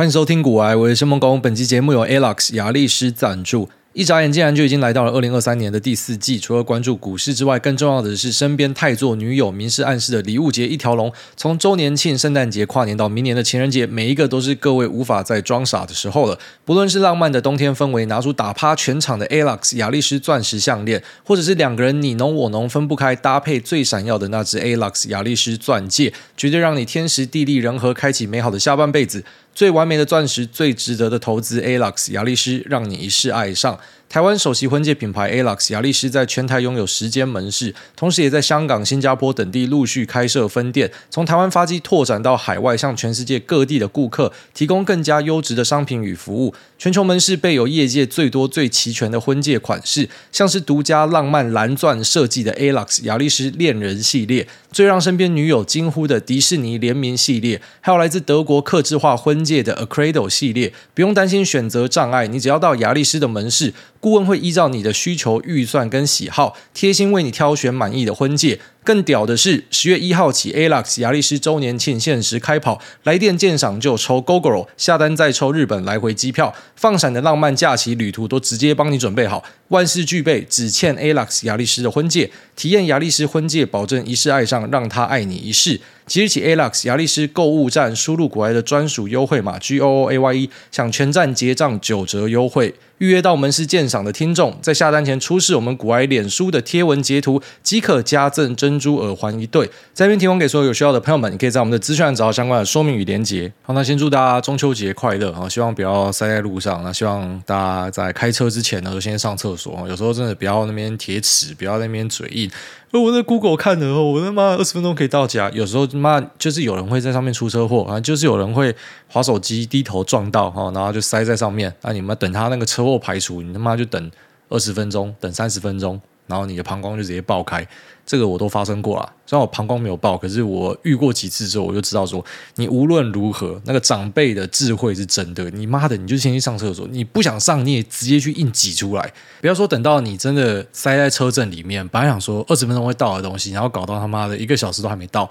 欢迎收听股癌，我是申梦工。本期节目由 ALOX 雅力士赞助。一眨眼，竟然就已经来到了二零二三年的第四季。除了关注股市之外，更重要的是身边太座女友明示暗示的礼物节一条龙。从周年庆、圣诞节、跨年到明年的情人节，每一个都是各位无法再装傻的时候了。不论是浪漫的冬天氛围，拿出打趴全场的 ALOX 亚力士钻石项链，或者是两个人你侬我侬分不开，搭配最闪耀的那只 ALOX 亚力士钻戒，绝对让你天时地利人和，开启美好的下半辈子。最完美的钻石，最值得的投资，ALOX 雅力士让你一世爱上。台湾首席婚戒品牌 ALOX 雅力士在全台拥有十间门市，同时也在香港、新加坡等地陆续开设分店。从台湾发迹拓展到海外，向全世界各地的顾客提供更加优质的商品与服务。全球门市备有业界最多最齐全的婚戒款式，像是独家浪漫蓝钻设计的 ALOX 雅力士恋人系列，最让身边女友惊呼的迪士尼联名系列，还有来自德国客制化婚戒的 Acredo 系列。不用担心选择障碍，你只要到雅丽丝的门市。顾问会依照你的需求、预算跟喜好，贴心为你挑选满意的婚戒。更屌的是，十月一号起，ALOX 亚力士周年庆限时开跑，来电鉴赏就抽 Gogoro，下单再抽日本来回机票，放闪的浪漫假期旅途都直接帮你准备好，万事俱备，只欠 ALOX 亚力士的婚戒。体验亚力士婚戒，保证一世爱上，让他爱你一世。即日起，ALOX 亚力士购物站输入股癌的专属优惠码 G O O A Y E，享全站结账九折优惠。预约到门市鉴赏的听众，在下单前出示我们股癌脸书的贴文截图，即可加赠珍珠耳环一对。这边提供给所有有需要的朋友们，你可以在我们的资讯栏找到相关的说明与连结。好，那先祝大家中秋节快乐啊！希望不要塞在路上。那希望大家在开车之前呢，都先上厕所。有时候真的不要那边铁齿，不要那边嘴硬。我在 Google 看的哦，我他妈二十分钟可以到家。有时候妈就是有人会在上面出车祸啊，就是有人会滑手机低头撞到哈，然后就塞在上面。那你们等他那个车不排除，你他妈就等二十分钟，等三十分钟。然后你的膀胱就直接爆开，这个我都发生过了。虽然我膀胱没有爆，可是我遇过几次之后，我就知道说，你无论如何，那个长辈的智慧是真的。你妈的，你就先去上厕所，你不想上，你也直接去硬挤出来。不要说等到你真的塞在车阵里面，本来想说二十分钟会到的东西，然后搞到他妈的一个小时都还没到。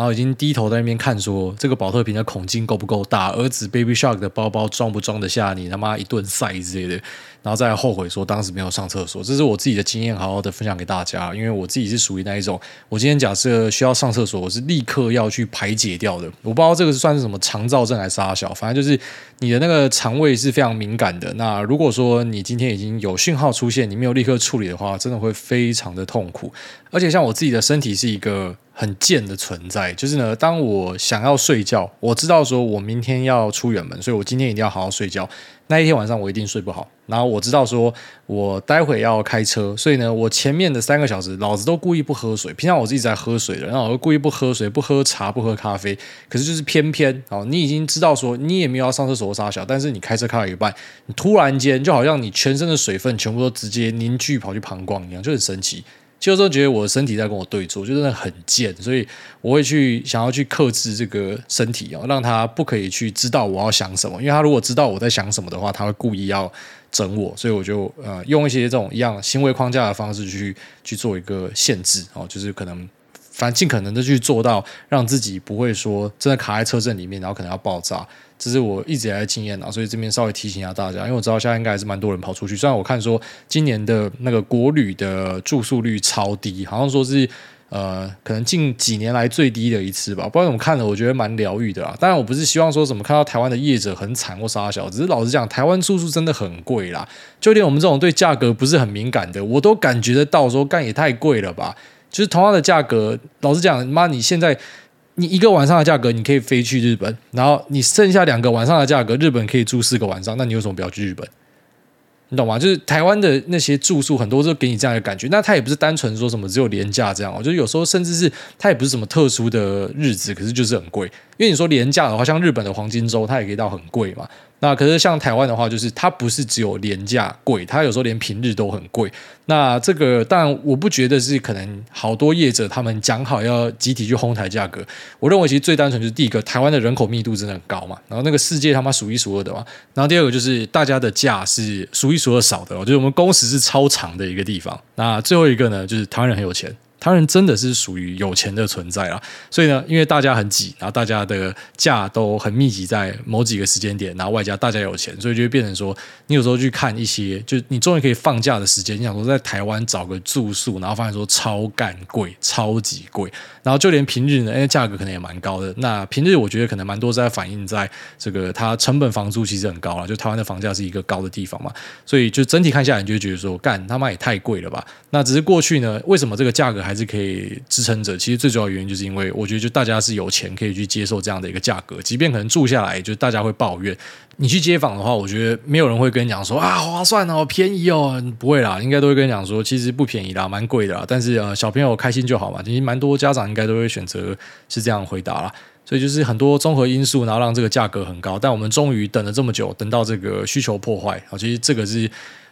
然后已经低头在那边看，说这个保特瓶的孔径够不够大？儿子 Baby Shark 的包包装不装得下你他妈一顿塞之类的？然后再后悔说当时没有上厕所。这是我自己的经验，好好的分享给大家。因为我自己是属于那一种，我今天假设需要上厕所，我是立刻要去排解掉的。我不知道这个是算是什么肠躁症还是啥小，反正就是你的那个肠胃是非常敏感的。那如果说你今天已经有讯号出现，你没有立刻处理的话，真的会非常的痛苦。而且像我自己的身体是一个。很贱的存在，就是呢，当我想要睡觉，我知道说我明天要出远门，所以我今天一定要好好睡觉。那一天晚上我一定睡不好。然后我知道说我待会要开车，所以呢，我前面的三个小时，老子都故意不喝水。平常我是一直在喝水的，然后我故意不喝水，不喝茶，不喝咖啡。可是就是偏偏哦，你已经知道说你也没有要上厕所撒小，但是你开车开到一半，你突然间就好像你全身的水分全部都直接凝聚跑去膀胱一样，就很神奇。其实说觉得我的身体在跟我对坐，就真的很贱，所以我会去想要去克制这个身体哦，让他不可以去知道我要想什么，因为他如果知道我在想什么的话，他会故意要整我，所以我就呃用一些这种一样行为框架的方式去去做一个限制哦，就是可能反正尽可能的去做到让自己不会说真的卡在车阵里面，然后可能要爆炸。这是我一直以来的经验啊，所以这边稍微提醒一下大家，因为我知道现在应该还是蛮多人跑出去。虽然我看说今年的那个国旅的住宿率超低，好像说是呃可能近几年来最低的一次吧。不知道怎么看了，我觉得蛮疗愈的啊。当然我不是希望说什么看到台湾的业者很惨或杀小，只是老实讲，台湾住宿真的很贵啦。就连我们这种对价格不是很敏感的，我都感觉得到说干也太贵了吧。就是同样的价格，老实讲，妈你现在。你一个晚上的价格，你可以飞去日本，然后你剩下两个晚上的价格，日本可以住四个晚上，那你为什么不要去日本？你懂吗？就是台湾的那些住宿，很多时候给你这样的感觉。那它也不是单纯说什么只有廉价这样，哦，就是有时候甚至是它也不是什么特殊的日子，可是就是很贵。因为你说廉价的话，像日本的黄金周，它也可以到很贵嘛。那可是像台湾的话，就是它不是只有廉价贵，它有时候连平日都很贵。那这个当然我不觉得是可能好多业者他们讲好要集体去哄抬价格。我认为其实最单纯就是第一个，台湾的人口密度真的很高嘛，然后那个世界他妈数一数二的嘛。然后第二个就是大家的价是数一数二少的，我觉得我们工时是超长的一个地方。那最后一个呢，就是台湾人很有钱。台湾人真的是属于有钱的存在啦。所以呢，因为大家很挤，然后大家的假都很密集在某几个时间点，然后外加大家有钱，所以就会变成说，你有时候去看一些，就你终于可以放假的时间，你想说在台湾找个住宿，然后发现说超干贵，超级贵，然后就连平日呢，因为价格可能也蛮高的。那平日我觉得可能蛮多在反映在这个它成本房租其实很高了，就台湾的房价是一个高的地方嘛，所以就整体看下来，你就觉得说，干他妈也太贵了吧？那只是过去呢，为什么这个价格还还是可以支撑着？其实最主要原因就是因为我觉得就大家是有钱可以去接受这样的一个价格，即便可能住下来，就大家会抱怨。你去街访的话，我觉得没有人会跟你讲说啊划算哦，便宜哦，不会啦，应该都会跟你讲说其实不便宜啦，蛮贵的啦。但是呃，小朋友开心就好嘛，其实蛮多家长应该都会选择是这样回答啦。所以就是很多综合因素，然后让这个价格很高。但我们终于等了这么久，等到这个需求破坏啊，其实这个是。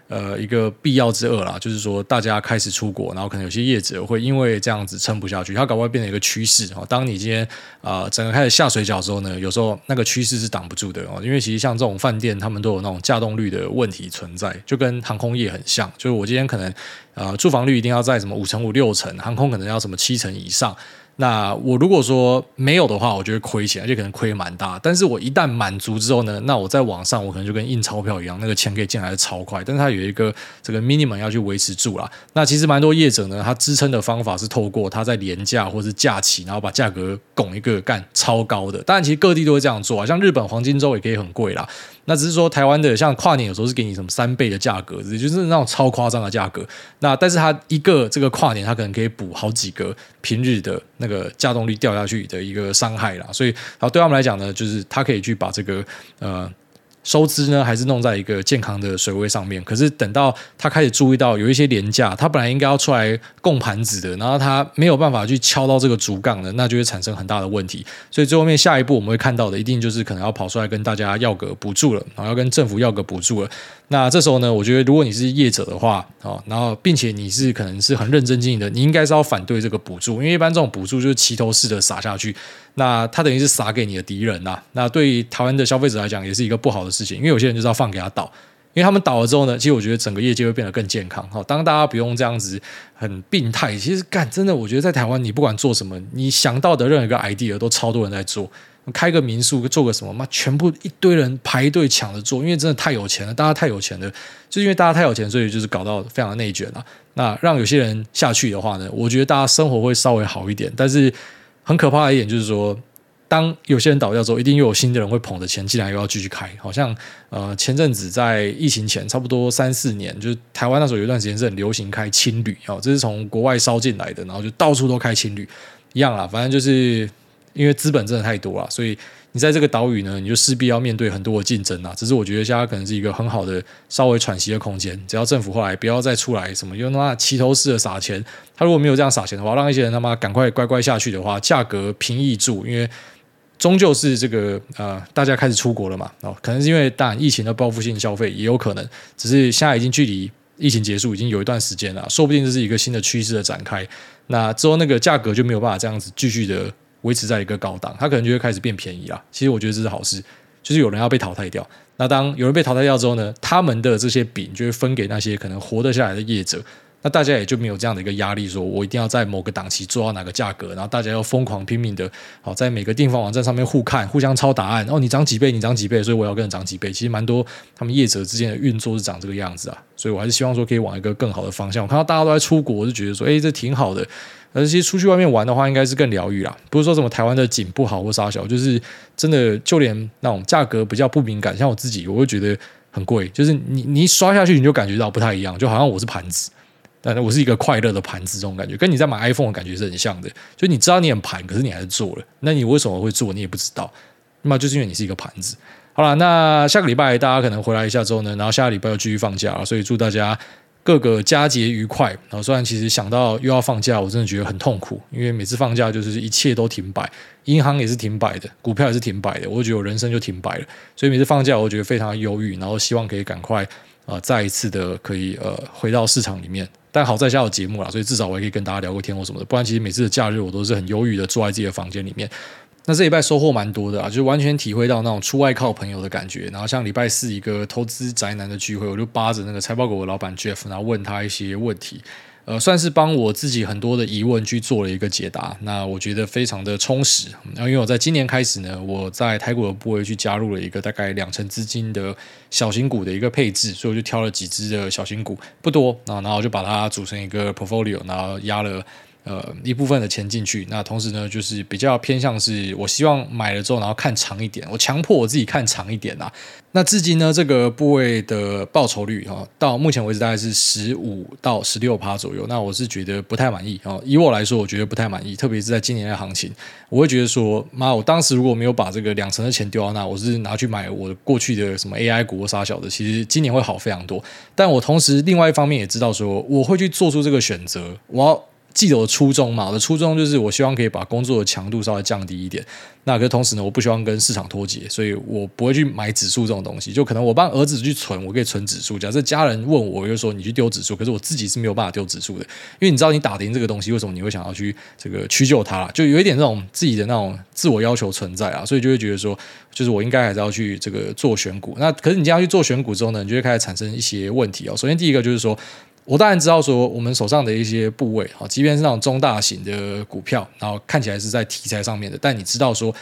呃，一个必要之恶啦，就是说大家开始出国，然后可能有些业者会因为这样子撑不下去，它搞不好变成一个趋势哦。当你今天啊、整个开始下水饺之后呢，有时候那个趋势是挡不住的哦，因为其实像这种饭店，他们都有那种稼动率的问题存在，就跟航空业很像，就是我今天可能呃住房率一定要在什么五成五六成，航空可能要什么七成以上。那我如果说没有的话，我觉得亏钱，而且可能亏蛮大。但是我一旦满足之后呢，那我在网上我可能就跟印钞票一样，那个钱可以进来的超快。但是它有一个这个 minimum 要去维持住啦。那其实蛮多业者呢，他支撑的方法是透过他在廉价或是假期，然后把价格拱一个干超高的。当然，其实各地都会这样做啊，像日本黄金周也可以很贵啦。那只是说台湾的像跨年有时候是给你什么三倍的价格，也就是那种超夸张的价格。那但是它一个这个跨年，它可能可以补好几个平日的那个稼动率掉下去的一个伤害啦。所以，好对他们来讲呢，就是他可以去把这个呃。收支呢，还是弄在一个健康的水位上面。可是等到他开始注意到有一些廉价，他本来应该要出来供盘子的，然后他没有办法去敲到这个竹杠的，那就会产生很大的问题。所以最后面下一步我们会看到的，一定就是可能要跑出来跟大家要个补助了，然后要跟政府要个补助了。那这时候呢，我觉得如果你是业者的话，哦，然后并且你是可能是很认真经营的，你应该是要反对这个补助，因为一般这种补助就是齐头式的撒下去，那它等于是撒给你的敌人呐。那对于台湾的消费者来讲，也是一个不好的事情，因为有些人就是要放给他倒，因为他们倒了之后呢，其实我觉得整个业界会变得更健康。好，当大家不用这样子很病态，其实干真的，我觉得在台湾你不管做什么，你想到的任何一个 idea 都超多人在做。开个民宿，做个什么？妈，全部一堆人排队抢着做，因为真的太有钱了，大家太有钱了，就因为大家太有钱，所以就是搞到非常的内卷了。那让有些人下去的话呢，我觉得大家生活会稍微好一点。但是很可怕的一点就是说，当有些人倒掉之后，一定又有新的人会捧着钱进来，又要继续开。好像呃，前阵子在疫情前，差不多三四年，就是台湾那时候有一段时间是很流行开青旅哦，这是从国外烧进来的，然后就到处都开青旅，一样啦，反正就是。因为资本真的太多了，所以你在这个岛屿呢，你就势必要面对很多的竞争啊。只是我觉得现在可能是一个很好的稍微喘息的空间。只要政府后来不要再出来什么用那齐头式的撒钱，他如果没有这样撒钱的话，让一些人他妈赶快乖乖下去的话，价格平易住，因为终究是这个呃，大家开始出国了嘛。哦，可能是因为当然疫情的报复性消费也有可能，只是现在已经距离疫情结束已经有一段时间了，说不定这是一个新的趋势的展开。那之后那个价格就没有办法这样子继续的。维持在一个高档，它可能就会开始变便宜了。其实我觉得这是好事，就是有人要被淘汰掉。那当有人被淘汰掉之后呢，他们的这些饼就会分给那些可能活得下来的业者。那大家也就没有这样的一个压力，说我一定要在某个档期做到哪个价格，然后大家要疯狂拼命的，好在每个订房网站上面互看、互相抄答案。哦，你涨几倍，你涨几倍，所以我要跟着涨几倍。其实蛮多他们业者之间的运作是长这个样子啊。所以我还是希望说可以往一个更好的方向。我看到大家都在出国，我就觉得说，哎，这挺好的。而且出去外面玩的话，应该是更疗愈啦。不是说什么台湾的景不好或啥小，就是真的，就连那种价格比较不敏感，像我自己，我会觉得很贵。就是你你一刷下去，你就感觉到不太一样，就好像我是盘子，但我是一个快乐的盘子，这种感觉跟你在买 iPhone 的感觉是很像的。就你知道你很盘，可是你还是做了，那你为什么会做？你也不知道。那么就是因为你是一个盘子。好了，那下个礼拜大家可能回来一下之后呢，然后下个礼拜又继续放假，所以祝大家。各个佳节愉快。然后虽然其实想到又要放假，我真的觉得很痛苦，因为每次放假就是一切都停摆，银行也是停摆的，股票也是停摆的，我觉得我人生就停摆了。所以每次放假，我觉得非常的忧郁，然后希望可以赶快啊、呃，再一次的可以呃回到市场里面。但好在下有节目啦，所以至少我也可以跟大家聊个天或什么的。不然其实每次的假日我都是很忧郁的，坐在自己的房间里面。那这礼拜收获蛮多的啊，就完全体会到那种出外靠朋友的感觉。然后像礼拜四一个投资宅男的聚会，我就扒着那个财报狗的老板 Jeff，然后问他一些问题。呃，算是帮我自己很多的疑问去做了一个解答。那我觉得非常的充实。然后因为我在今年开始呢，我在台股的部位去加入了一个大概两成资金的小型股的一个配置，所以我就挑了几只的小型股，不多啊，然后就把它组成一个 portfolio，然后压了。呃，一部分的钱进去，那同时呢，就是比较偏向是，我希望买了之后，然后看长一点，我强迫我自己看长一点啊。那至今呢，这个部位的报酬率哈，到目前为止大概是十五到十六趴左右。那我是觉得不太满意啊。以我来说，我觉得不太满意，特别是在今年的行情，我会觉得说，妈，我当时如果没有把这个两成的钱丢到那，我是拿去买我过去的什么 AI 股或啥小的，其实今年会好非常多。但我同时另外一方面也知道说，我会去做出这个选择，我要。记得我的初衷嘛？我的初衷就是我希望可以把工作的强度稍微降低一点。那可是同时呢，我不希望跟市场脱节，所以我不会去买指数这种东西。就可能我帮儿子去存，我可以存指数。假设家人问我，我就说你去丢指数。可是我自己是没有办法丢指数的，因为你知道你打听这个东西，为什么你会想要去这个屈就它？就有一点那种自己的那种自我要求存在啊，所以就会觉得说，就是我应该还是要去这个做选股。那可是你这样去做选股之后呢，你就会开始产生一些问题哦。首先第一个就是说。我当然知道，说我们手上的一些部位，哈，即便是那种中大型的股票，然后看起来是在题材上面的，但你知道说。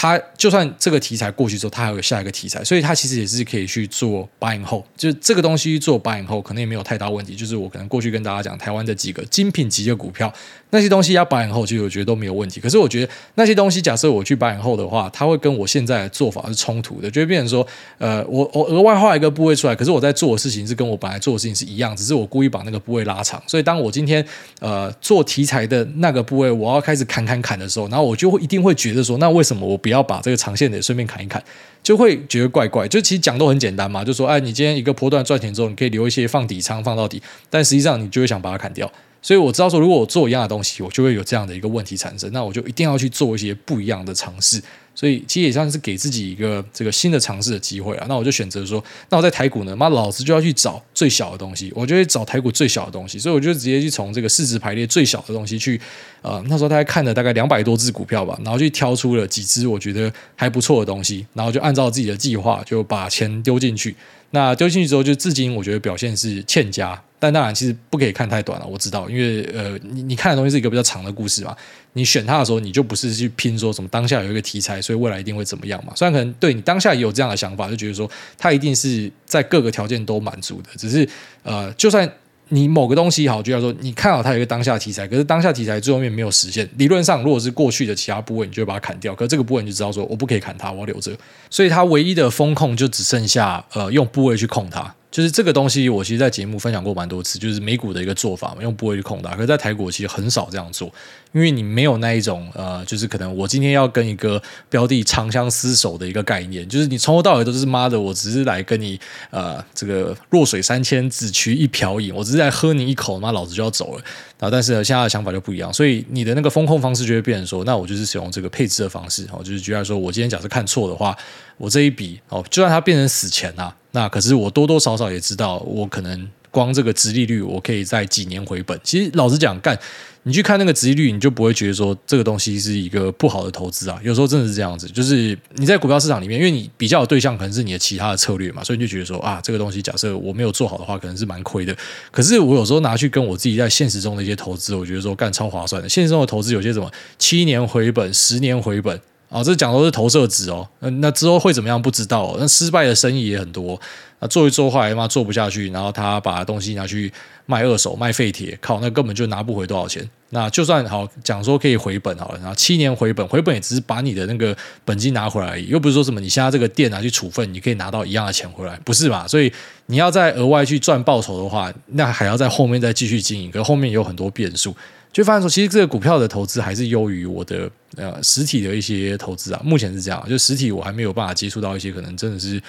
它就算这个题材过去之后，它还有下一个题材，所以它其实也是可以去做 buy and hold，就是这个东西做 buy and hold 可能也没有太大问题。就是我可能过去跟大家讲台湾的几个精品级的股票，那些东西要保养后其实我觉得都没有问题。可是我觉得那些东西，假设我去 buy and hold 的话，它会跟我现在的做法是冲突的，就会变成说，呃，我我额外画一个部位出来，可是我在做的事情是跟我本来做的事情是一样，只是我故意把那个部位拉长。所以当我今天呃做题材的那个部位，我要开始砍砍砍的时候，然后我就会一定会觉得说，那为什么我不要把这个长线的顺便砍一砍，就会觉得怪怪。就其实讲都很简单嘛，就说哎，你今天一个波段赚钱之后，你可以留一些放底仓放到底，但实际上你就会想把它砍掉。所以我知道说，如果我做一样的东西，我就会有这样的一个问题产生，那我就一定要去做一些不一样的尝试。所以其实也算是给自己一个这个新的尝试的机会啊。那我就选择说，那我在台股呢，妈老子就要去找最小的东西，我就会找台股最小的东西。所以我就直接去从这个市值排列最小的东西去，呃，那时候大概看了大概两百多只股票吧，然后去挑出了几只我觉得还不错的东西，然后就按照自己的计划就把钱丢进去。那丢进去之后，就至今我觉得表现是欠佳。但当然，其实不可以看太短了。我知道，因为呃，你你看的东西是一个比较长的故事嘛。你选它的时候，你就不是去拼说什么当下有一个题材，所以未来一定会怎么样嘛。虽然可能对你当下也有这样的想法，就觉得说它一定是在各个条件都满足的。只是呃，就算你某个东西好，就要说你看好它有一个当下题材，可是当下题材最后面没有实现。理论上，如果是过去的其他部位，你就会把它砍掉。可是这个部位你就知道说，我不可以砍它，我要留着。所以它唯一的风控就只剩下呃，用部位去控它。就是这个东西，我其实，在节目分享过蛮多次，就是美股的一个做法嘛，用波去控它。可是，在台股其实很少这样做，因为你没有那一种呃，就是可能我今天要跟一个标的长相厮守的一个概念，就是你从头到尾都是妈的，我只是来跟你呃，这个弱水三千，只取一瓢饮，我只是在喝你一口，妈老子就要走了啊！但是呢，现在的想法就不一样，所以你的那个风控方式就会变成说，那我就是使用这个配置的方式，哦，就是举例说，我今天假设看错的话，我这一笔哦，就算它变成死钱啊。那可是我多多少少也知道，我可能光这个殖利率，我可以在几年回本。其实老实讲，干你去看那个殖利率，你就不会觉得说这个东西是一个不好的投资啊。有时候真的是这样子，就是你在股票市场里面，因为你比较的对象可能是你的其他的策略嘛，所以你就觉得说啊，这个东西假设我没有做好的话，可能是蛮亏的。可是我有时候拿去跟我自己在现实中的一些投资，我觉得说干超划算的。现实中的投资有些什么七年回本、十年回本。哦，这讲都是投射值哦，那之后会怎么样不知道。那失败的生意也很多，那做一做后来他妈做不下去，然后他把东西拿去卖二手卖废铁，靠，那根本就拿不回多少钱。那就算好讲说可以回本好了，然后七年回本，回本也只是把你的那个本金拿回来而已，又不是说什么你现在这个店拿去处分，你可以拿到一样的钱回来，不是吧？所以你要再额外去赚报酬的话，那还要在后面再继续经营，可后面有很多变数。就发现说，其实这个股票的投资还是优于我的呃实体的一些投资啊。目前是这样，就实体我还没有办法接触到一些可能真的是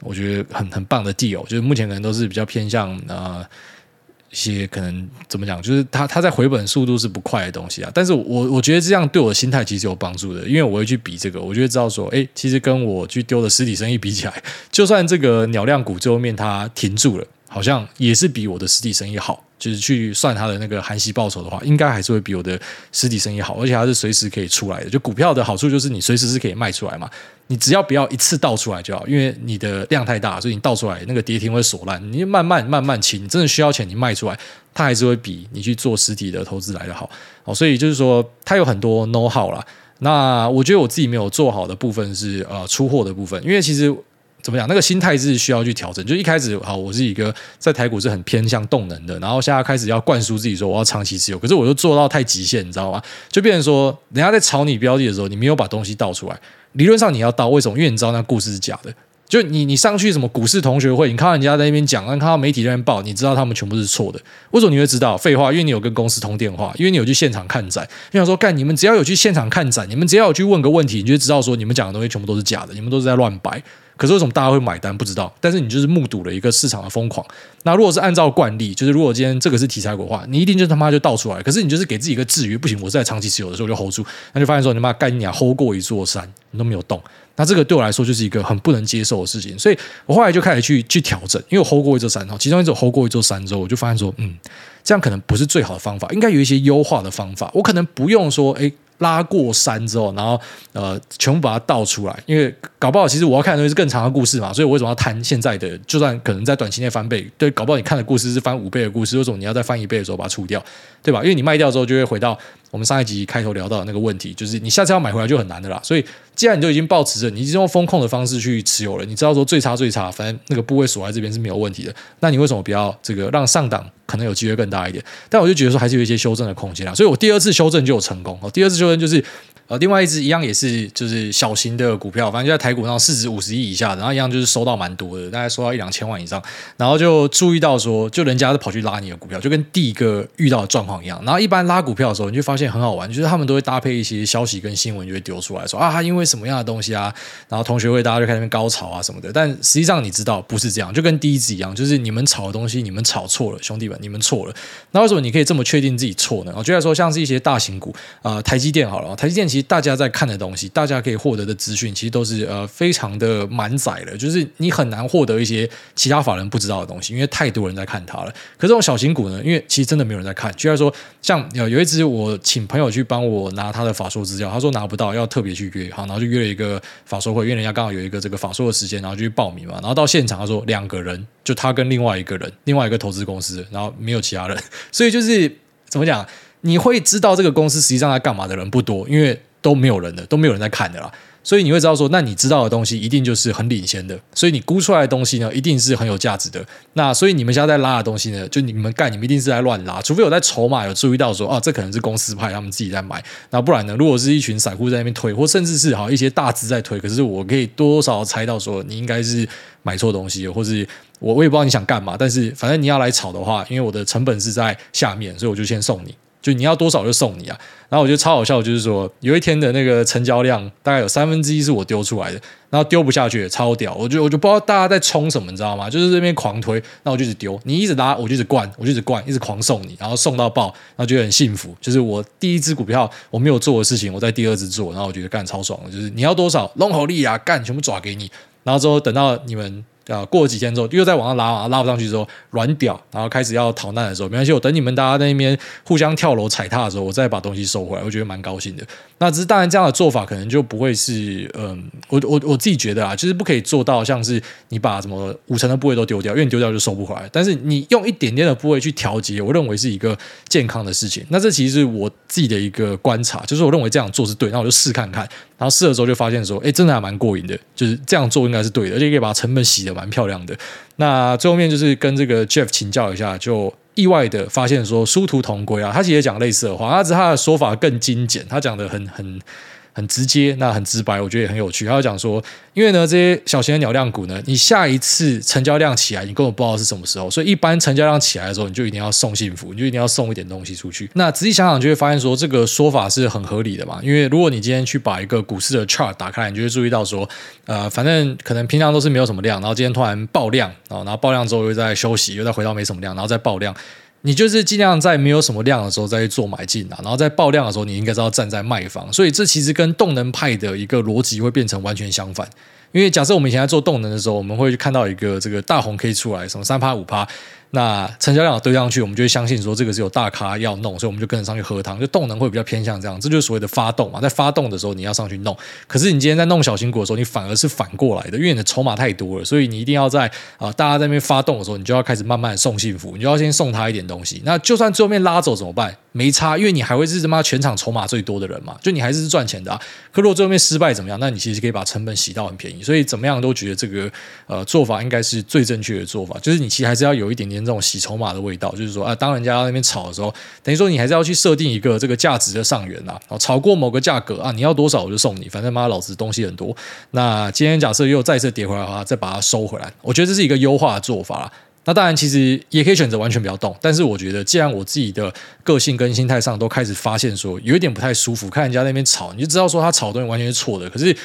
我觉得很很棒的 deal。就是目前可能都是比较偏向呃一些可能怎么讲，就是它它在回本速度是不快的东西啊。但是我我觉得这样对我的心态其实有帮助的，因为我会去比这个，我就会知道说，哎，其实跟我去丢的实体生意比起来，就算这个鸟量股最后面它停住了。好像也是比我的实体生意好。就是去算它的那个含息报酬的话，应该还是会比我的实体生意好，而且它是随时可以出来的。就股票的好处就是你随时是可以卖出来嘛，你只要不要一次倒出来就好，因为你的量太大，所以你倒出来那个跌停会锁烂。你慢慢慢慢清，你真的需要钱，你卖出来，它还是会比你去做实体的投资来的好。哦，所以就是说它有很多 know how 啦。那我觉得我自己没有做好的部分是呃出货的部分，因为其实。怎么讲？那个心态是需要去调整。就一开始，好，我是一个在台股是很偏向动能的，然后现在开始要灌输自己说我要长期持有，可是我又做到太极限，你知道吗？就变成说，人家在炒你标的的时候，你没有把东西倒出来。理论上你要倒，为什么？因为你知道那故事是假的。就你你上去什么股市同学会，你看到人家在那边讲，看到媒体在那边报，你知道他们全部是错的。为什么你会知道？废话，因为你有跟公司通电话，因为你有去现场看展。你想说，干你们只要有去现场看展，你们只要有去问个问题，你就知道说你们讲的东西全部都是假的，你们都是在乱掰。可是为什么大家会买单？不知道。但是你就是目睹了一个市场的疯狂。那如果是按照惯例，就是如果今天这个是题材股的话，你一定就他妈就倒出来。可是你就是给自己一个制约，不行，我是在长期持有的时候就 hold 住，那就发现说你妈干你啊 hold 过一座山，你都没有动。那这个对我来说就是一个很不能接受的事情。所以我后来就开始去去调整，因为我 hold 过一座山，其中一座 hold 过一座山之后，我就发现说，嗯，这样可能不是最好的方法，应该有一些优化的方法。我可能不用说，哎。拉过山之后，然后呃，全部把它倒出来，因为搞不好其实我要看的东西是更长的故事嘛，所以我为什么要谈现在的？就算可能在短期内翻倍，对，搞不好你看的故事是翻五倍的故事，为什么你要在翻一倍的时候把它除掉，对吧？因为你卖掉之后就会回到我们上一集开头聊到的那个问题，就是你下次要买回来就很难的啦。所以既然你就已经抱持着，你已经用风控的方式去持有了，你知道说最差最差，反正那个部位锁在这边是没有问题的，那你为什么不要这个让上档？可能有机会更大一点，但我就觉得说还是有一些修正的空间啊，所以我第二次修正就有成功哦。第二次修正就是。呃，另外一只一样也是就是小型的股票，反正就在台股上市值五十亿以下，然后一样就是收到蛮多的，大概收到一两千万以上，然后就注意到说，就人家是跑去拉你的股票，就跟第一个遇到的状况一样。然后一般拉股票的时候，你就发现很好玩，就是他们都会搭配一些消息跟新闻，就会丢出来说啊，因为什么样的东西啊，然后同学会大家就开始那边高潮啊什么的。但实际上你知道不是这样，就跟第一只一样，就是你们炒的东西，你们炒错了，兄弟们，你们错了。那为什么你可以这么确定自己错呢？我觉得说像是一些大型股啊、呃，台积电好了，台积电其实大家在看的。东西，大家可以获得的资讯其实都是呃非常的满载的，就是你很难获得一些其他法人不知道的东西，因为太多人在看它了。可这种小型股呢，因为其实真的没有人在看。就像说，像有有一支我请朋友去帮我拿他的法说资料，他说拿不到，要特别去约，好，然后就约了一个法说会，因为人家刚好有一个这个法说的时间，然后就去报名嘛。然后到现场，他说两个人，就他跟另外一个人，另外一个投资公司，然后没有其他人，所以就是怎么讲，你会知道这个公司实际上在干嘛的人不多，因为。都没有人的，都没有人在看的啦，所以你会知道说，那你知道的东西一定就是很领先的，所以你估出来的东西呢，一定是很有价值的。那所以你们现在在拉的东西呢，就你们干，你们一定是在乱拉，除非有在筹码有注意到说，啊，这可能是公司派他们自己在买，那不然呢，如果是一群散户在那边推，或甚至是好一些大资在推，可是我可以多多少少猜到说，你应该是买错东西，或是我我也不知道你想干嘛，但是反正你要来炒的话，因为我的成本是在下面，所以我就先送你。就你要多少就送你啊，然后我觉得超好笑，就是说有一天的那个成交量大概有三分之一是我丢出来的，然后丢不下去，超屌，我就我就不知道大家在冲什么，你知道吗？就是这边狂推，那我就一直丢，你一直拉，我就一直灌，我就一直灌，一直狂送你，然后送到爆，然后觉得很幸福。就是我第一支股票我没有做的事情，我在第二支做，然后我觉得干超爽的，就是你要多少龙口利啊，干全部抓给你，然后之后等到你们。啊，过了几天之后，又在往上拉，拉不上去之后软屌，然后开始要逃难的时候，没关系，我等你们大家在那边互相跳楼踩踏的时候，我再把东西收回来，我觉得蛮高兴的。那只是当然这样的做法可能就不会是，嗯，我我我自己觉得啊，就是不可以做到像是你把什么五成的部位都丢掉，因为你丢掉就收不回来。但是你用一点点的部位去调节，我认为是一个健康的事情。那这其实是我自己的一个观察，就是我认为这样做是对，那我就试看看。然后试了之后就发现说，哎，真的还蛮过瘾的，就是这样做应该是对的，而且可以把成本洗得蛮漂亮的。那最后面就是跟这个 Jeff 请教一下，就意外的发现说殊途同归啊，他其实也讲类似的话，他只是他的说法更精简，他讲的很很。很直接，那很直白，我觉得也很有趣。他就讲说，因为呢，这些小型的鸟量股呢，你下一次成交量起来，你根本不知道是什么时候，所以一般成交量起来的时候，你就一定要送幸福，你就一定要送一点东西出去。那仔细想想，就会发现说，这个说法是很合理的嘛。因为如果你今天去把一个股市的 chart 打开，你就会注意到说，呃，反正可能平常都是没有什么量，然后今天突然爆量，然后爆量之后又在休息，又再回到没什么量，然后再爆量。你就是尽量在没有什么量的时候再去做买进啊，然后在爆量的时候，你应该是要站在卖方，所以这其实跟动能派的一个逻辑会变成完全相反。因为假设我们以前在做动能的时候，我们会看到一个这个大红 K 出来，什么三趴五趴。那成交量堆上去，我们就会相信说这个是有大咖要弄，所以我们就跟着上去喝汤。就动能会比较偏向这样，这就是所谓的发动嘛。在发动的时候，你要上去弄。可是你今天在弄小型股的时候，你反而是反过来的，因为你的筹码太多了，所以你一定要在啊、大家在那边发动的时候，你就要开始慢慢送幸福，你就要先送他一点东西。那就算最后面拉走怎么办？没差，因为你还会是他妈全场筹码最多的人嘛，就你还是赚钱的啊。可如果最后面失败怎么样？那你其实可以把成本洗到很便宜。所以怎么样都觉得这个呃做法应该是最正确的做法，就是你其实还是要有一点点这种洗筹码的味道，就是说啊，当人家那边炒的时候，等于说你还是要去设定一个这个价值的上缘啊，炒过某个价格啊，你要多少我就送你，反正妈老子东西很多。那今天假设又再次跌回来的话，再把它收回来，我觉得这是一个优化的做法。那当然，其实也可以选择完全不要动。但是我觉得，既然我自己的个性跟心态上都开始发现说有一点不太舒服，看人家那边吵，你就知道说他吵的东西完全是错的。可是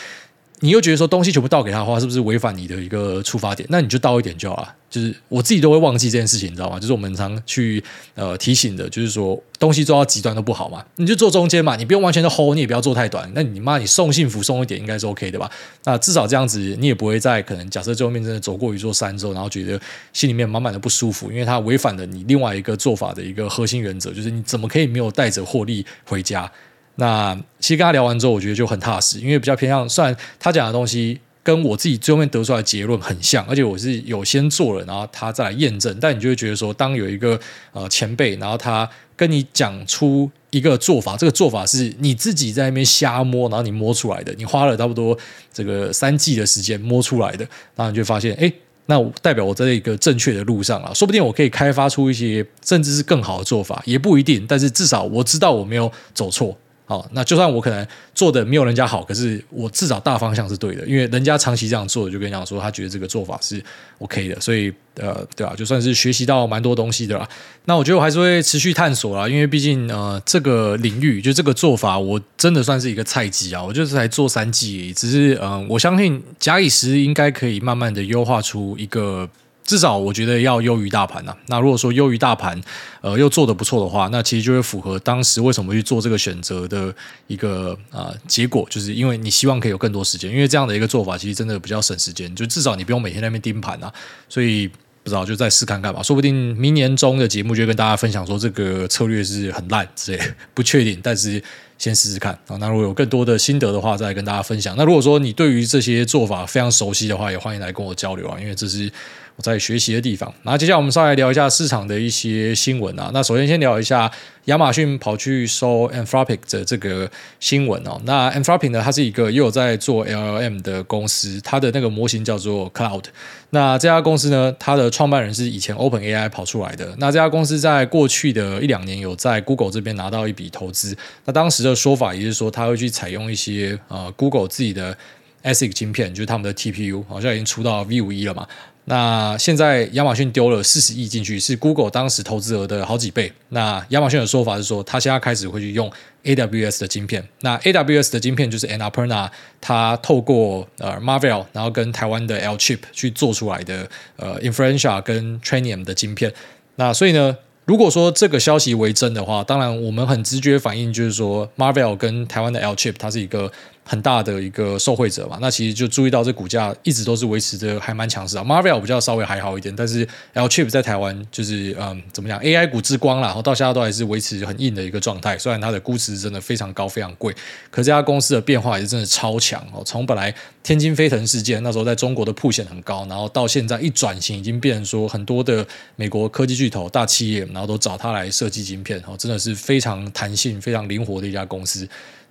你又觉得说东西全部倒给他的话，是不是违反你的一个出发点？那你就倒一点就好了。就是我自己都会忘记这件事情，你知道吗？就是我们常去呃提醒的，就是说东西做到极端都不好嘛。你就做中间嘛，你不用完全的 hold，你也不要做太短。那你妈，你送幸福送一点应该是 OK 的吧？那至少这样子，你也不会在可能假设最后面真的走过一座山之后，然后觉得心里面满满的不舒服，因为它违反了你另外一个做法的一个核心原则，就是你怎么可以没有带着获利回家？那其实跟他聊完之后，我觉得就很踏实，因为比较偏向，虽然他讲的东西。跟我自己最后面得出来的结论很像，而且我是有先做了，然后他再来验证。但你就会觉得说，当有一个呃前辈，然后他跟你讲出一个做法，这个做法是你自己在那边瞎摸，然后你摸出来的，你花了差不多这个三季的时间摸出来的，然后你就发现，哎，那代表我在一个正确的路上啊，说不定我可以开发出一些甚至是更好的做法，也不一定。但是至少我知道我没有走错。好，那就算我可能做的没有人家好，可是我至少大方向是对的，因为人家长期这样做，就跟你讲说他觉得这个做法是 OK 的，所以呃，对啊，就算是学习到蛮多东西的啦。那我觉得我还是会持续探索啦，因为毕竟呃，这个领域就这个做法，我真的算是一个菜鸡啊，我就是才做三季，只是嗯、呃，我相信假以时日应该可以慢慢的优化出一个。至少我觉得要优于大盘呐、那如果说优于大盘，呃，又做得不错的话，那其实就会符合当时为什么去做这个选择的一个啊、结果，就是因为你希望可以有更多时间，因为这样的一个做法其实真的比较省时间，就至少你不用每天在那边盯盘啊。所以不知道就再试看看吧，说不定明年中的节目就会跟大家分享说这个策略是很烂之类，不确定，但是先试试看啊。那如果有更多的心得的话，再跟大家分享。那如果说你对于这些做法非常熟悉的话，也欢迎来跟我交流啊，因为这是。我在学习的地方。那接下来我们上来聊一下市场的一些新闻啊。那首先先聊一下亚马逊跑去收 Anthropic 的这个新闻哦。那 Anthropic 呢，它是一个又有在做 LLM 的公司，它的那个模型叫做 Cloud。那这家公司呢，它的创办人是以前 OpenAI 跑出来的。那这家公司在过去的一两年有在 Google 这边拿到一笔投资。那当时的说法也是说，他会去采用一些呃 Google 自己的 ASIC 芯片，就是他们的 TPU，好像已经出到 V 五一了嘛。那现在亚马逊丢了四十亿进去，是 Google 当时投资额的好几倍。那亚马逊的说法是说，他现在开始会去用 AWS 的晶片。那 AWS 的晶片就是 Annapurna，它透过呃 Marvell，然后跟台湾的 L Chip 去做出来的呃 Inferentia 跟 Trainium 的晶片。那所以呢，如果说这个消息为真的话，当然我们很直觉反应就是说 Marvell 跟台湾的 L Chip 它是一个。很大的一个受惠者嘛，那其实就注意到这股价一直都是维持着还蛮强势啊。Marvell 比较稍微还好一点，但是 LChip 在台湾就是嗯怎么讲 AI 股之光啦，然后到现在都还是维持很硬的一个状态。虽然它的估值真的非常高非常贵，可这家公司的变化也是真的超强哦。从本来天津飞腾事件那时候在中国的曝险很高，然后到现在一转型已经变成说很多的美国科技巨头大企业，然后都找他来设计晶片哦，真的是非常弹性非常灵活的一家公司。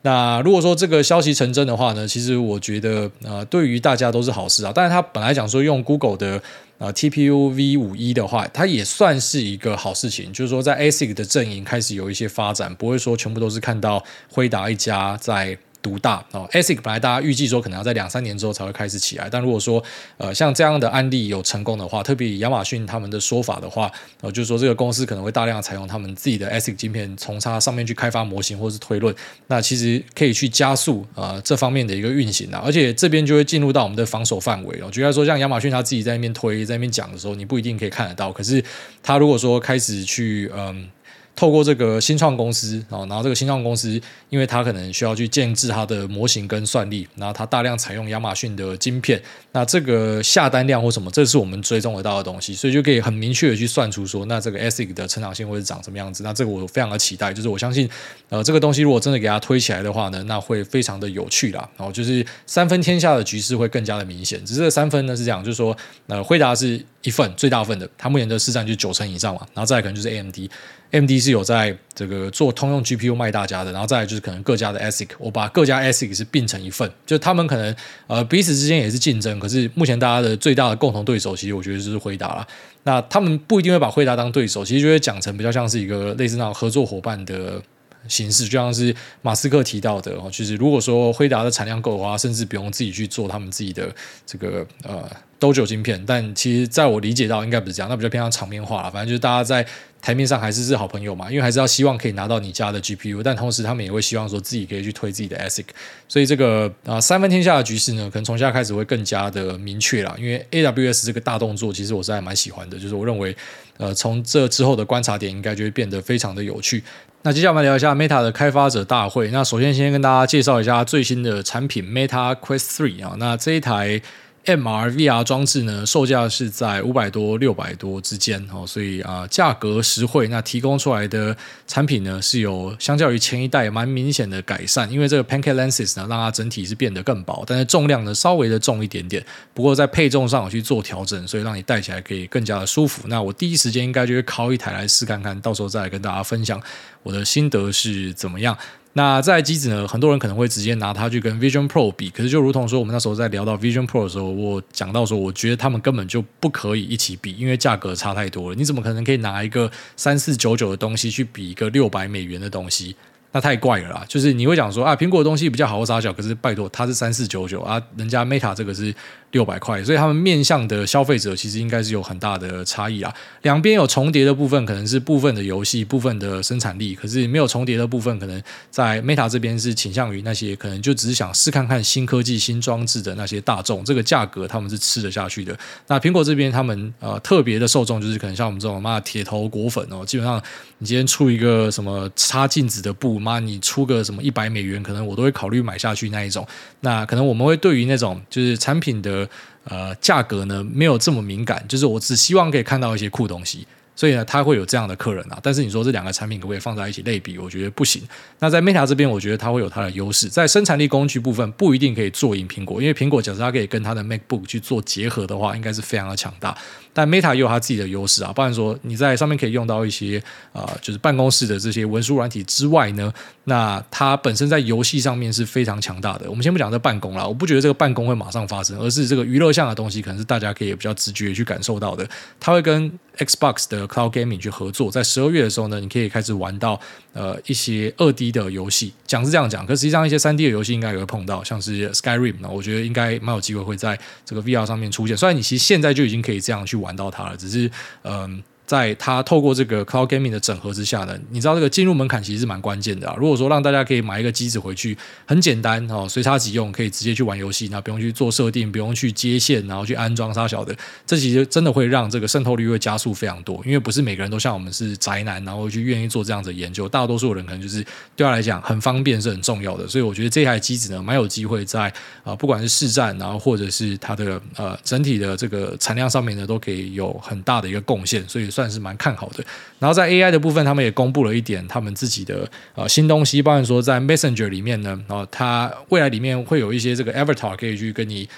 那如果说这个消息成真的话呢，其实我觉得呃，对于大家都是好事啊。但是他本来讲说用 Google 的呃 TPU V 五一的话，它也算是一个好事情，就是说在 ASIC 的阵营开始有一些发展，不会说全部都是看到辉达一家在。独大哦，ASIC 本来大家预计说可能要在两三年之后才会开始起来，但如果说呃像这样的案例有成功的话，特别亚马逊他们的说法的话，呃就是说这个公司可能会大量采用他们自己的 ASIC 晶片，从它上面去开发模型或是推论，那其实可以去加速呃这方面的一个运行啊，而且这边就会进入到我们的防守范围哦。举例说，像亚马逊他自己在那边推在那边讲的时候，你不一定可以看得到，可是他如果说开始去嗯。透过这个新创公司啊，然后这个新创公司，因为它可能需要去建置它的模型跟算力，然后它大量采用亚马逊的晶片，那这个下单量或什么，这是我们追踪得到的东西，所以就可以很明确的去算出说，那这个 ASIC 的成长性会是长什么样子。那这个我非常的期待，就是我相信，呃，这个东西如果真的给它推起来的话呢，那会非常的有趣啦。然后就是三分天下的局势会更加的明显。只是这三分呢是这样，就是说，呃，辉达是一份最大份的，它目前的市占就九成以上嘛，然后再来可能就是 AMD。AMD 是有在这个做通用 GPU 卖大家的，然后再来就是可能各家的 ASIC，我把各家 ASIC 是并成一份，就他们可能呃彼此之间也是竞争，可是目前大家的最大的共同对手，其实我觉得就是惠达了。那他们不一定会把惠达当对手，其实就会讲成比较像是一个类似那种合作伙伴的形式，就像是马斯克提到的哦，就是如果说辉达的产量够的话，甚至不用自己去做他们自己的这个呃 Dojo 晶片，但其实在我理解到应该不是这样，那比较偏向场面化了，反正就是大家在。台面上还是是好朋友嘛，因为还是要希望可以拿到你家的 GPU，但同时他们也会希望说自己可以去推自己的 ASIC，所以这个啊、三分天下的局势呢，可能从现在开始会更加的明确了。因为 AWS 这个大动作，其实我是还蛮喜欢的，就是我认为呃从这之后的观察点应该就会变得非常的有趣。那接下来我们聊一下 Meta 的开发者大会。那首先先跟大家介绍一下最新的产品 Meta Quest 3啊，那这一台。MR VR 装置呢，售价是在五百多六百多之间哦，所以啊，价格实惠。那提供出来的产品呢，是有相较于前一代蛮明显的改善，因为这个 Pancake Lenses 呢，让它整体是变得更薄，但是重量呢稍微的重一点点。不过在配重上有去做调整，所以让你戴起来可以更加的舒服。那我第一时间应该就会拷一台来试看看，到时候再来跟大家分享我的心得是怎么样。那在机子呢，很多人可能会直接拿它去跟 Vision Pro 比，可是就如同说，我们那时候在聊到 Vision Pro 的时候，我讲到说，我觉得他们根本就不可以一起比，因为价格差太多了。你怎么可能可以拿一个三四九九的东西去比一个六百美元的东西？那太怪了啦！就是你会讲说啊，苹果的东西比较好或啥小，可是拜托，它是三四九九啊，人家 Meta 这个是。六百块，所以他们面向的消费者其实应该是有很大的差异啊。两边有重叠的部分，可能是部分的游戏、部分的生产力，可是没有重叠的部分，可能在 Meta 这边是倾向于那些可能就只是想试看看新科技、新装置的那些大众，这个价格他们是吃得下去的。那苹果这边他们呃特别的受众就是可能像我们这种妈铁头果粉哦，基本上你今天出一个什么擦镜子的布，妈你出个什么一百美元，可能我都会考虑买下去那一种。那可能我们会对于那种就是产品的。呃，价格呢没有这么敏感，就是我只希望可以看到一些酷东西。所以呢，它会有这样的客人啊。但是你说这两个产品可不可以放在一起类比？我觉得不行。那在 Meta 这边，我觉得它会有它的优势，在生产力工具部分不一定可以做赢苹果，因为苹果假设它可以跟它的 MacBook 去做结合的话，应该是非常的强大。但 Meta 也有它自己的优势啊，不然说你在上面可以用到一些啊、就是办公室的这些文书软体之外呢，那它本身在游戏上面是非常强大的。我们先不讲这办公啦，我不觉得这个办公会马上发生，而是这个娱乐项的东西，可能是大家可以比较直觉去感受到的。它会跟 Xbox 的 Cloud Gaming 去合作，在十二月的时候呢，你可以开始玩到呃一些二 D 的游戏。讲是这样讲，可实际上一些三 D 的游戏应该也会碰到，像是 Skyrim 呢，我觉得应该蛮有机会会在这个 VR 上面出现。虽然你其实现在就已经可以这样去玩到它了，只是嗯。在它透过这个 Cloud Gaming 的整合之下呢，你知道这个进入门槛其实是蛮关键的啊。如果说让大家可以买一个机子回去，很简单哦，随插即用，可以直接去玩游戏，那不用去做设定，不用去接线，然后去安装啥小的，这其实真的会让这个渗透率会加速非常多。因为不是每个人都像我们是宅男，然后去愿意做这样子的研究，大多数人可能就是对他来讲很方便是很重要的。所以我觉得这台机子呢，蛮有机会在啊，不管是市占，然后或者是它的呃整体的这个产量上面呢，都可以有很大的一个贡献，所以算是蛮看好的。然后在 AI 的部分，他们也公布了一点他们自己的呃新东西，包含说在 Messenger 里面呢，然后它未来里面会有一些这个 Avatar 可以去跟你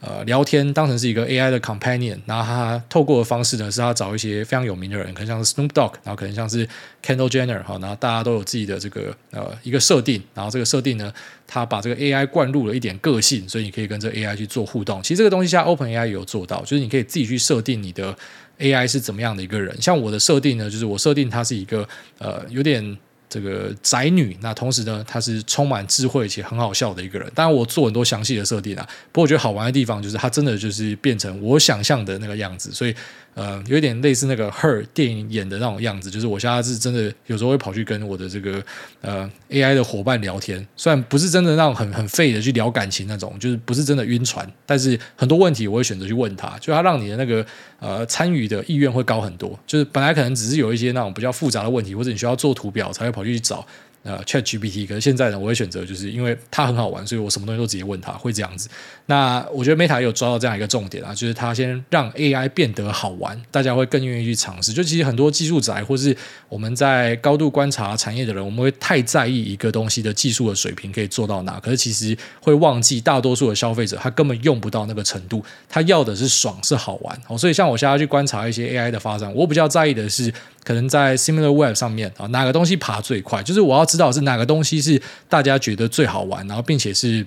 呃聊天，当成是一个 AI 的 Companion。然后他透过的方式呢，是他找一些非常有名的人，可能像是 Snoop Dogg，然后可能像是 Kendall Jenner 哈，然后大家都有自己的这个呃一个设定，然后这个设定呢，他把这个 AI 灌入了一点个性，所以你可以跟这 AI 去做互动。其实这个东西现在 OpenAI 也有做到，就是你可以自己去设定你的。AI 是怎么样的一个人？像我的设定呢，就是我设定她是一个呃有点这个宅女，那同时呢，她是充满智慧且很好笑的一个人。当然，我做很多详细的设定啊。不过我觉得好玩的地方就是她真的就是变成我想象的那个样子，所以呃，有点类似那个 Her 电影演的那种样子，就是我现在是真的有时候会跑去跟我的这个呃 AI 的伙伴聊天，虽然不是真的那种很很废的去聊感情那种，就是不是真的晕船，但是很多问题我会选择去问他，就他让你的那个呃参与的意愿会高很多，就是本来可能只是有一些那种比较复杂的问题，或者你需要做图表才会跑去找。呃，ChatGPT，可是现在呢，我会选择就是因为它很好玩，所以我什么东西都直接问它，会这样子。那我觉得 Meta 有抓到这样一个重点啊，就是它先让 AI 变得好玩，大家会更愿意去尝试。就其实很多技术宅或是我们在高度观察产业的人，我们会太在意一个东西的技术的水平可以做到哪，可是其实会忘记大多数的消费者他根本用不到那个程度，他要的是爽是好玩。哦，所以像我现在去观察一些 AI 的发展，我比较在意的是。可能在 SimilarWeb 上面啊，哪个东西爬最快？就是我要知道是哪个东西是大家觉得最好玩，然后并且是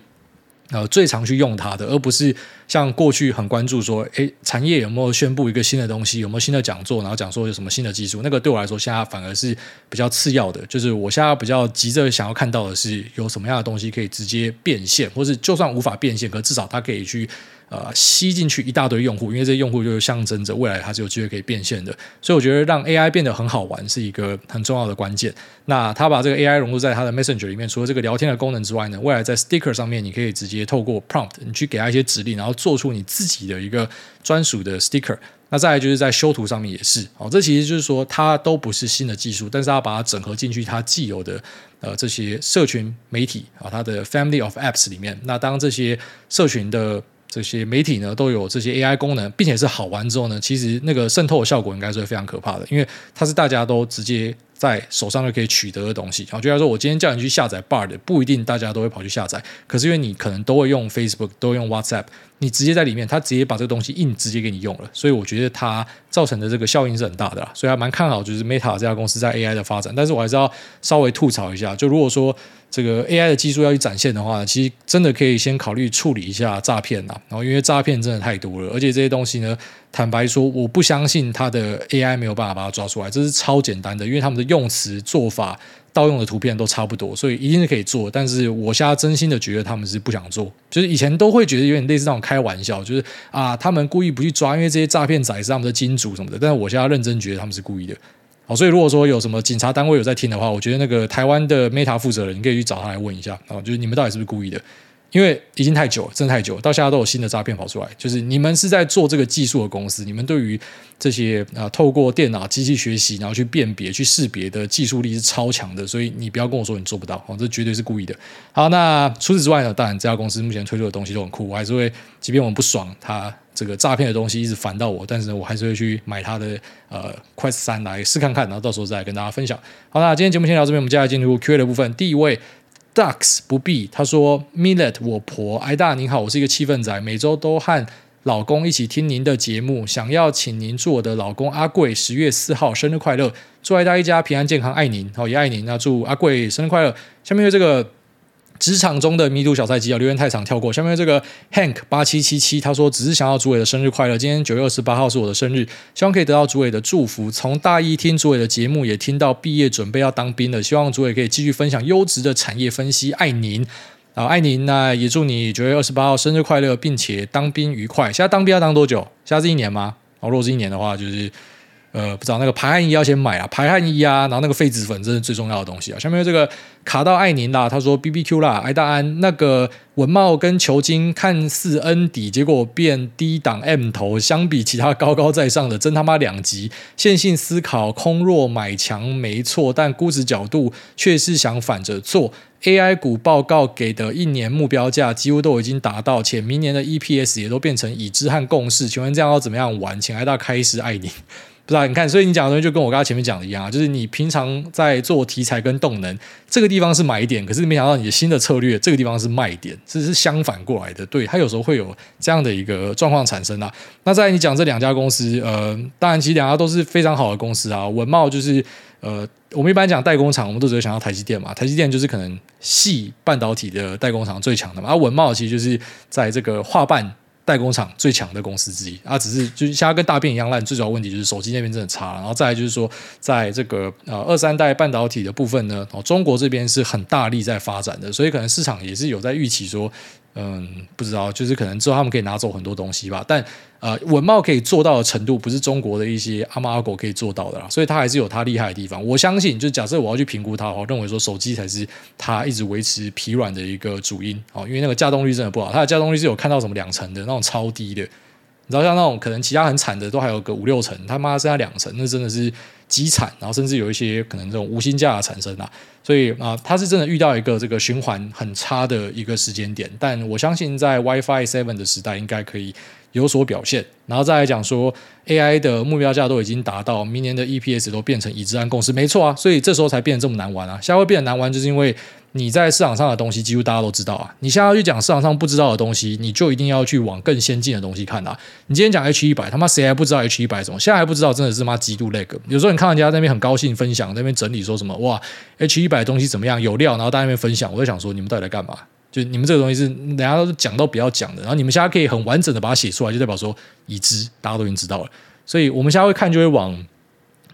呃最常去用它的，而不是像过去很关注说，诶，产业有没有宣布一个新的东西，有没有新的讲座，然后讲说有什么新的技术？那个对我来说现在反而是比较次要的。就是我现在比较急着想要看到的是有什么样的东西可以直接变现，或是就算无法变现，可至少它可以去。呃，吸进去一大堆用户，因为这些用户就是象征着未来它是有机会可以变现的，所以我觉得让 AI 变得很好玩是一个很重要的关键。那他把这个 AI 融入在他的 Messenger 里面，除了这个聊天的功能之外呢，未来在 Sticker 上面，你可以直接透过 Prompt，你去给他一些指令，然后做出你自己的一个专属的 Sticker。那再来就是在修图上面也是，哦，这其实就是说它都不是新的技术，但是它把它整合进去，它既有的呃这些社群媒体啊，它的 Family of Apps 里面，那当这些社群的这些媒体呢都有这些 AI 功能，并且是好玩之后呢，其实那个渗透的效果应该是会非常可怕的，因为它是大家都直接在手上就可以取得的东西。好，就像说我今天叫你去下载 Bard，不一定大家都会跑去下载，可是因为你可能都会用 Facebook，都会用 WhatsApp。你直接在里面，他直接把这个东西硬直接给你用了，所以我觉得它造成的这个效应是很大的，所以还蛮看好就是 Meta 这家公司在 AI 的发展。但是我还是要稍微吐槽一下，就如果说这个 AI 的技术要去展现的话，其实真的可以先考虑处理一下诈骗呐。然后因为诈骗真的太多了，而且这些东西呢，坦白说，我不相信他的 AI 没有办法把它抓出来，这是超简单的，因为他们的用词做法。盗用的图片都差不多，所以一定是可以做。但是我现在真心的觉得他们是不想做，就是以前都会觉得有点类似那种开玩笑，就是啊，他们故意不去抓，因为这些诈骗仔是他们的金主什么的。但是我现在认真觉得他们是故意的。好，所以如果说有什么警察单位有在听的话，我觉得那个台湾的 Meta 负责人，你可以去找他来问一下啊，就是你们到底是不是故意的？因为已经太久了，真的太久了，到现在都有新的诈骗跑出来。就是你们是在做这个技术的公司，你们对于这些啊、呃，透过电脑机器学习，然后去辨别、去识别的技术力是超强的。所以你不要跟我说你做不到，哦，这绝对是故意的。好，那除此之外呢？当然，这家公司目前推出的东西都很酷，我还是会，即便我们不爽它这个诈骗的东西一直烦到我，但是呢，我还是会去买它的呃 Quest 三来试看看，然后到时候再来跟大家分享。好，那今天节目先到这边，我们接下来进入 Q&A 的部分。第一位。Ducks 不必，他说：Millet 我婆，艾大您好，我是一个气氛仔，每周都和老公一起听您的节目，想要请您祝我的老公阿贵十月四号生日快乐，祝艾大一家平安健康，爱您，好也爱您，那祝阿贵生日快乐。下面有这个。职场中的迷途小菜鸡啊，留言太长跳过。下面这个 Hank 八七七七他说，只是想要主委的生日快乐。今天九月二十八号是我的生日，希望可以得到主委的祝福。从大一听主委的节目，也听到毕业准备要当兵了。希望主委可以继续分享优质的产业分析。爱您啊，爱您。那也祝你九月二十八号生日快乐，并且当兵愉快。现在当兵要当多久？现在是一年吗？哦，如果是一年的话，就是。呃，不知道那个排汗衣要先买啊，排汗衣啊，然后那个痱子粉，这是最重要的东西啊。下面这个卡到爱宁啦，他说 B B Q 啦，艾大安那个文茂跟球经看似 N 底，结果变低档 M 头，相比其他高高在上的，真他妈两极。线性思考，空弱买强没错，但估值角度却是想反着做。A I 股报告给的一年目标价几乎都已经达到，且明年的 E P S 也都变成已知和共识。请问这样要怎么样玩？请艾大开始爱你。不知道，你看，所以你讲的东西就跟我刚才前面讲的一样啊，就是你平常在做题材跟动能，这个地方是买点，可是没想到你的新的策略，这个地方是卖点，这是相反过来的。对，它有时候会有这样的一个状况产生啊。那在你讲这两家公司，呃，当然其实两家都是非常好的公司啊。文茂就是，呃，我们一般讲代工厂，我们都只会想到台积电嘛，台积电就是可能系半导体的代工厂最强的嘛，而文茂其实就是在这个画半。代工厂最强的公司之一。啊，只是就是现在跟大便一样烂，最主要问题就是手机那边真的差，然后再来就是说，在这个呃二三代半导体的部分呢，哦中国这边是很大力在发展的，所以可能市场也是有在预期说，嗯，不知道，就是可能之后他们可以拿走很多东西吧。但呃，文茂可以做到的程度，不是中国的一些阿猫阿狗可以做到的啦。所以它还是有它厉害的地方。我相信，就假设我要去评估它的话，我认为说手机才是它一直维持疲软的一个主因哦，因为那个架动率真的不好，它的架动力是有看到什么两成的那种超低的。你知道像那种可能其他很惨的都还有个五六成，他妈剩下两成，那真的是极惨。然后甚至有一些可能这种无薪假的产生啊，所以啊，他是真的遇到一个这个循环很差的一个时间点。但我相信在 WiFi Seven 的时代，应该可以有所表现。然后再来讲说 AI 的目标价都已经达到，明年的 EPS 都变成已知按共识，没错啊。所以这时候才变得这么难玩啊。现在会变得难玩，就是因为。你在市场上的东西几乎大家都知道啊！你现在要去讲市场上不知道的东西，你就一定要去往更先进的东西看啊！你今天讲 H 一百，他妈谁还不知道 H 一百什么？现在还不知道，真的是妈极度 lag。有时候你看人家在那边很高兴分享，在那边整理说什么哇，H 一百东西怎么样有料，然后大家在那边分享，我就想说你们到底在干嘛？就你们这个东西是人家都讲都不要讲的，然后你们现在可以很完整的把它写出来，就代表说已知，大家都已经知道了。所以我们现在会看就会往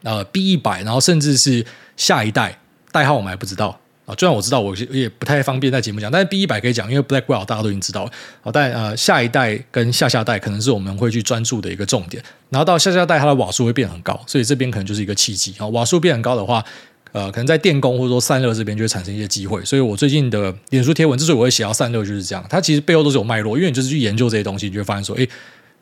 呃 B 一百，然后甚至是下一代代号我们还不知道。啊，虽然我知道我也不太方便在节目讲，但是 B 一百可以讲，因为 black 大家都已经知道了。好，但呃下一代跟下下代可能是我们会去专注的一个重点。然后到下下代，它的瓦数会变很高，所以这边可能就是一个契机啊。瓦数变很高的话，呃，可能在电工或者说散热这边就会产生一些机会。所以我最近的脸书贴文之所以我会写到散热，就是这样。它其实背后都是有脉络，因为你就是去研究这些东西，你就会发现说，诶。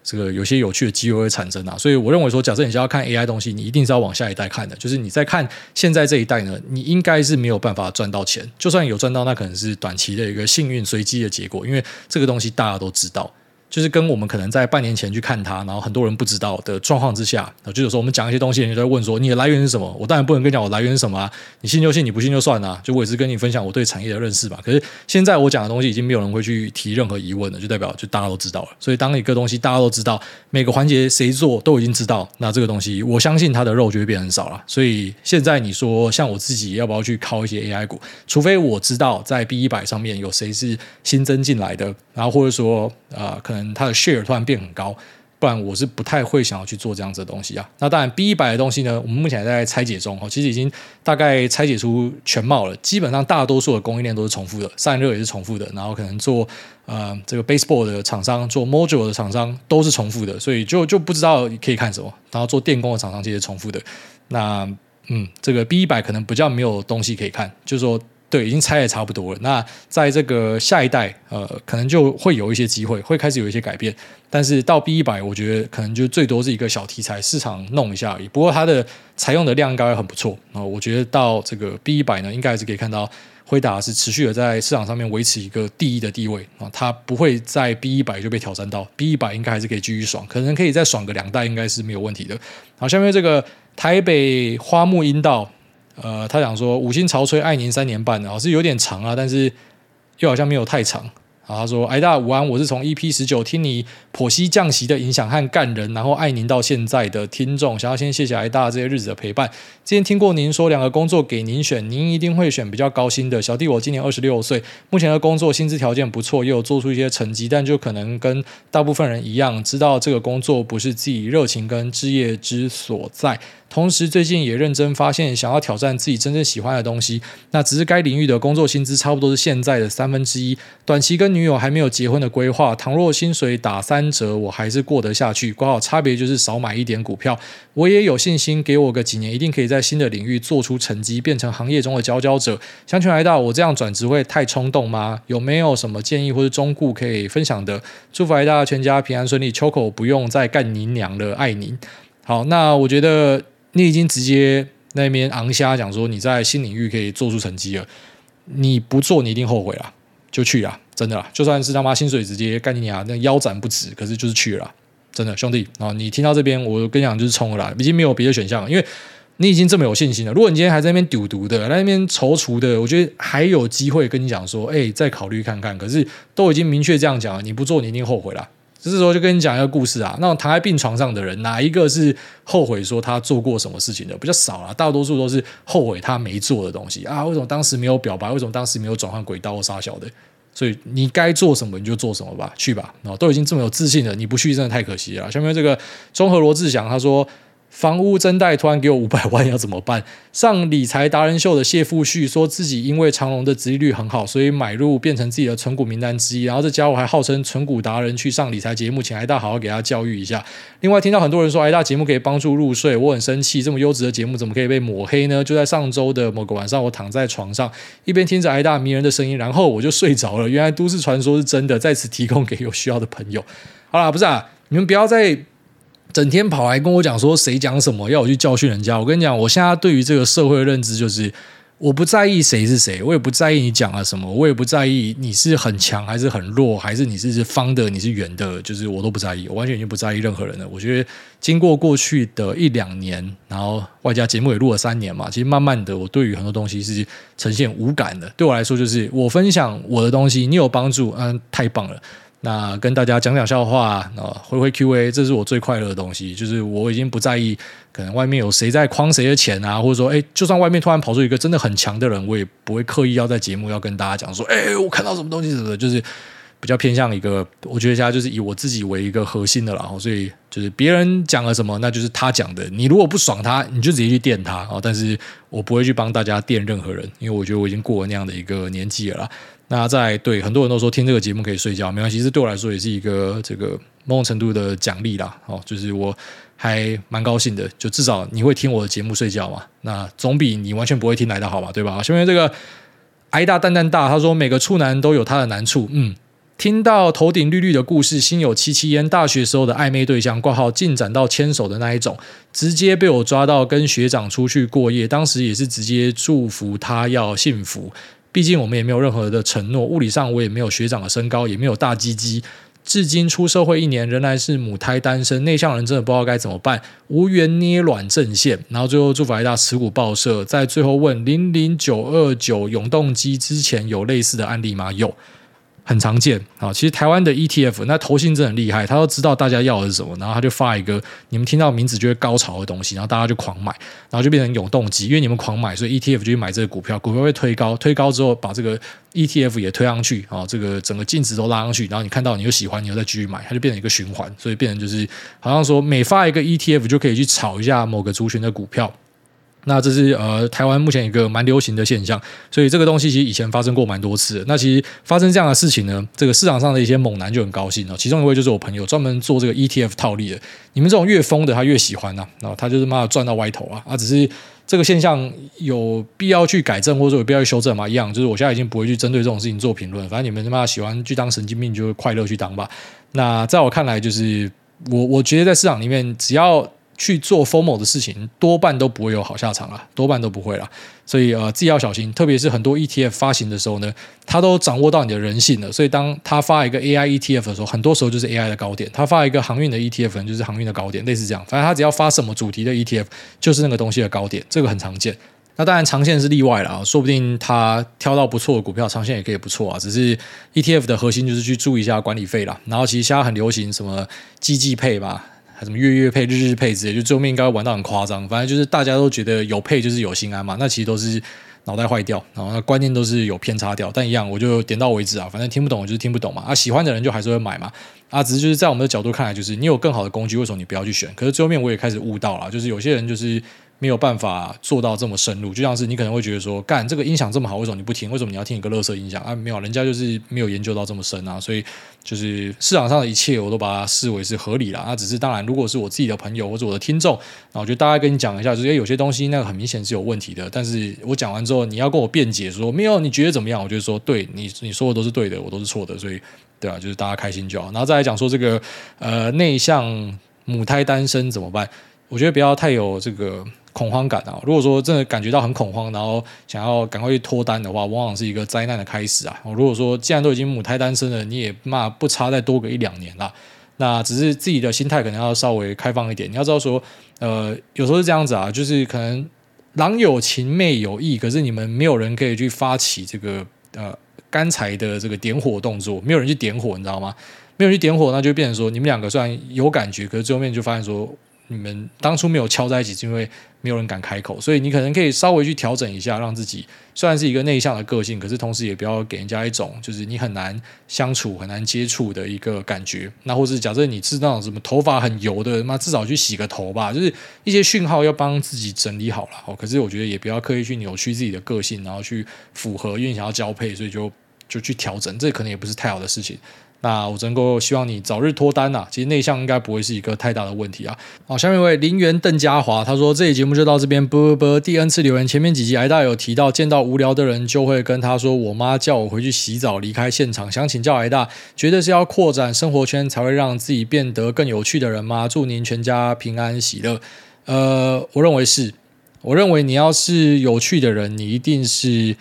这个有些有趣的机会会产生啊，所以我认为说，假设你是要看 AI 东西，你一定是要往下一代看的。就是你在看现在这一代呢，你应该是没有办法赚到钱，就算有赚到，那可能是短期的一个幸运随机的结果，因为这个东西大家都知道。就是跟我们可能在半年前去看它，然后很多人不知道的状况之下，就有时候我们讲一些东西，人家就会问说你的来源是什么？我当然不能跟你讲我来源是什么啊，你信就信，你不信就算了。就我也是跟你分享我对产业的认识吧。可是现在我讲的东西已经没有人会去提任何疑问了，就代表就大家都知道了。所以当一个东西大家都知道，每个环节谁做都已经知道，那这个东西我相信它的肉就会变很少了。所以现在你说像我自己要不要去靠一些 AI 股？除非我知道在 B 一百上面有谁是新增进来的，然后或者说啊、呃，可能它的 share 突然变很高，不然我是不太会想要去做这样子的东西啊。那当然，B 一百的东西呢，我们目前还在拆解中哦，其实已经大概拆解出全貌了。基本上大多数的供应链都是重复的，散热也是重复的，然后可能做呃这个 baseboard 的厂商、做 module 的厂商都是重复的，所以就就不知道可以看什么。然后做电工的厂商其实重复的，那嗯，这个 B 一百可能比较没有东西可以看，就是说。对，已经拆的差不多了。那在这个下一代，呃，可能就会有一些机会，会开始有一些改变。但是到 B 一百，我觉得可能就最多是一个小题材，市场弄一下而已。不过它的采用的量应该会很不错啊。我觉得到这个 B 一百呢，应该还是可以看到辉达是持续的在市场上面维持一个第一的地位啊。它不会在 B 一百就被挑战到，B 一百应该还是可以继续爽，可能可以再爽个两代，应该是没有问题的。好，下面这个台北花木阴道。呃，他讲说五星潮吹爱您三年半，然后是有点长啊，但是又好像没有太长。啊他说：“艾大午安，我是从 EP 十九听你剖析降息的影响和干人，然后爱您到现在的听众，想要先谢谢艾大这些日子的陪伴。之前听过您说两个工作给您选，您一定会选比较高薪的。小弟我今年二十六岁，目前的工作薪资条件不错，也有做出一些成绩，但就可能跟大部分人一样，知道这个工作不是自己热情跟志业之所在。同时最近也认真发现，想要挑战自己真正喜欢的东西，那只是该领域的工作薪资差不多是现在的三分之一，短期跟女友还没有结婚的规划，倘若薪水打三折，我还是过得下去。刚好差别就是少买一点股票。我也有信心，给我个几年，一定可以在新的领域做出成绩，变成行业中的佼佼者。想请来到，我这样转职会太冲动吗？有没有什么建议或者忠告可以分享的？祝福癌大全家平安顺利，秋口不用再干您娘了，爱您。好，那我觉得你已经直接那边昂虾讲说你在新领域可以做出成绩了，你不做你一定后悔了。就去啊，真的啦，就算是他妈薪水直接干你啊，那腰斩不止，可是就是去了，真的兄弟啊！你听到这边，我跟你讲就是冲了啦，已经没有别的选项，因为你已经这么有信心了。如果你今天还在那边赌毒的，在那边踌躇的，我觉得还有机会跟你讲说，哎，再考虑看看。可是都已经明确这样讲了，你不做你一定后悔了。就是说就跟你讲一个故事啊，那种躺在病床上的人，哪一个是后悔说他做过什么事情的？比较少啦，大多数都是后悔他没做的东西啊。为什么当时没有表白？为什么当时没有转换轨道或杀小的？所以你该做什么你就做什么吧，去吧。都已经这么有自信了，你不去真的太可惜了。下面这个综合罗志祥他说，房屋增贷突然给我五百万要怎么办？上理财达人秀的谢富旭说自己因为长隆的殖利率很好，所以买入变成自己的存股名单之一。然后这家伙还号称存股达人，去上理财节目，请癌大好好给他教育一下。另外听到很多人说癌大节目可以帮助入睡，我很生气，这么优质的节目怎么可以被抹黑呢？就在上周的某个晚上，我躺在床上，一边听着癌大迷人的声音，然后我就睡着了。原来都市传说是真的，在此提供给有需要的朋友。好了，不是啊，你们不要再。整天跑来跟我讲说谁讲什么，要我去教训人家。我跟你讲，我现在对于这个社会的认知就是，我不在意谁是谁，我也不在意你讲了什么，我也不在意你是很强还是很弱，还是你是方的，你是圆的，就是我都不在意，我完全已经不在意任何人了。我觉得经过过去的一两年，然后外加节目也录了三年嘛，其实慢慢的，我对于很多东西是呈现无感的。对我来说，就是我分享我的东西，你有帮助，嗯，太棒了。那跟大家讲讲笑话，啊，回回 Q&A，这是我最快乐的东西。就是我已经不在意，可能外面有谁在诓谁的钱啊，或者说，哎，就算外面突然跑出一个真的很强的人，我也不会刻意要在节目要跟大家讲说，哎，我看到什么东西什么的，就是比较偏向一个，我觉得现在就是以我自己为一个核心的啦。所以就是别人讲了什么，那就是他讲的。你如果不爽他，你就直接去电他啊。但是我不会去帮大家电任何人，因为我觉得我已经过了那样的一个年纪了啦。那在对很多人都说听这个节目可以睡觉，没关系，这对我来说也是一个这个某种程度的奖励啦。哦，就是我还蛮高兴的，就至少你会听我的节目睡觉嘛。那总比你完全不会听来的好吧？对吧？下面这个挨大蛋蛋大，他说每个处男都有他的难处。嗯，听到头顶绿绿的故事，心有戚戚焉。大学时候的暧昧对象挂号进展到牵手的那一种，直接被我抓到跟学长出去过夜，当时也是直接祝福他要幸福。毕竟我们也没有任何的承诺，物理上我也没有学长的身高，也没有大鸡鸡。至今出社会一年，仍然是母胎单身，内向人真的不知道该怎么办，无缘捏卵阵线。然后最后祝福癌大持股报社，在最后问零零九二九永动机之前有类似的案例吗？有。很常见啊，其实台湾的 ETF 那投信真的很厉害，他都知道大家要的是什么，然后他就发一个你们听到名字就会高潮的东西，然后大家就狂买，然后就变成永动机，因为你们狂买，所以 ETF 就去买这个股票，股票会推高，推高之后把这个 ETF 也推上去啊，这个整个净值都拉上去，然后你看到你又喜欢，你又再继续买，它就变成一个循环，所以变成就是好像说每发一个 ETF 就可以去炒一下某个族群的股票。那这是呃台湾目前一个蛮流行的现象，所以这个东西其实以前发生过蛮多次。那其实发生这样的事情呢，这个市场上的一些猛男就很高兴哦。其中一位就是我朋友，专门做这个 ETF 套利的。你们这种越疯的，他越喜欢呐、啊。然后他就是妈的赚到歪头啊！啊，只是这个现象有必要去改正，或者有必要去修正吗？一样，就是我现在已经不会去针对这种事情做评论。反正你们他妈喜欢去当神经病，就快乐去当吧。那在我看来，就是我我觉得在市场里面，只要去做 FOMO 的事情，多半都不会有好下场啊，多半都不会啦。所以呃，自己要小心，特别是很多 ETF 发行的时候呢，它都掌握到你的人性了。所以当他发一个 AI ETF 的时候，很多时候就是 AI 的高点；他发一个航运的 ETF，可能就是航运的高点，类似这样。反正他只要发什么主题的 ETF，就是那个东西的高点，这个很常见。那当然长线是例外了啊，说不定他挑到不错的股票，长线也可以不错啊。只是 ETF 的核心就是去注意一下管理费啦。然后其实现在很流行什么季季配吧。还什么月月配、日日配之类，就最后面应该玩到很夸张。反正就是大家都觉得有配就是有心安嘛，那其实都是脑袋坏掉，然后那观念都是有偏差掉。但一样，我就点到为止啊，反正听不懂我就是听不懂嘛。啊，喜欢的人就还是会买嘛。啊，只是就是在我们的角度看来，就是你有更好的工具，为什么你不要去选？可是最后面我也开始悟到了，就是有些人就是。没有办法做到这么深入，就像是你可能会觉得说，干这个音响这么好，为什么你不听？为什么你要听一个垃圾音响啊？没有，人家就是没有研究到这么深啊。所以就是市场上的一切，我都把它视为是合理了。那只是当然，如果是我自己的朋友或者我的听众，那我就大概跟你讲一下，就是有些东西那个很明显是有问题的。但是我讲完之后，你要跟我辩解说没有，你觉得怎么样？我就说对你你说的都是对的，我都是错的。所以对啊，就是大家开心就好。然后再来讲说这个呃内向母胎单身怎么办？我觉得不要太有这个。恐慌感啊！如果说真的感觉到很恐慌，然后想要赶快去脱单的话，往往是一个灾难的开始啊！如果说既然都已经母胎单身了，你也嘛不差再多个一两年啦。那只是自己的心态可能要稍微开放一点。你要知道说，呃，有时候是这样子啊，就是可能郎有情妹有意，可是你们没有人可以去发起这个呃干柴的这个点火动作，没有人去点火，你知道吗？没有去点火，那就变成说你们两个虽然有感觉，可是最后面就发现说。你们当初没有敲在一起，是因为没有人敢开口，所以你可能可以稍微去调整一下，让自己虽然是一个内向的个性，可是同时也不要给人家一种就是你很难相处、很难接触的一个感觉。那或是假设你是那种什么头发很油的，那至少去洗个头吧，就是一些讯号要帮自己整理好了。哦，可是我觉得也不要刻意去扭曲自己的个性，然后去符合，因为想要交配，所以就就去调整，这可能也不是太好的事情。那我只能够希望你早日脱单呐、啊。其实内向应该不会是一个太大的问题啊。好，下面一位林园邓家华，他说这期节目就到这边，啵啵啵。第 N 次留言，前面几集挨大有提到，见到无聊的人就会跟他说，我妈叫我回去洗澡，离开现场。想请教挨大，觉得是要扩展生活圈才会让自己变得更有趣的人吗？祝您全家平安喜乐。呃，我认为是，我认为你要是有趣的人，你一定是，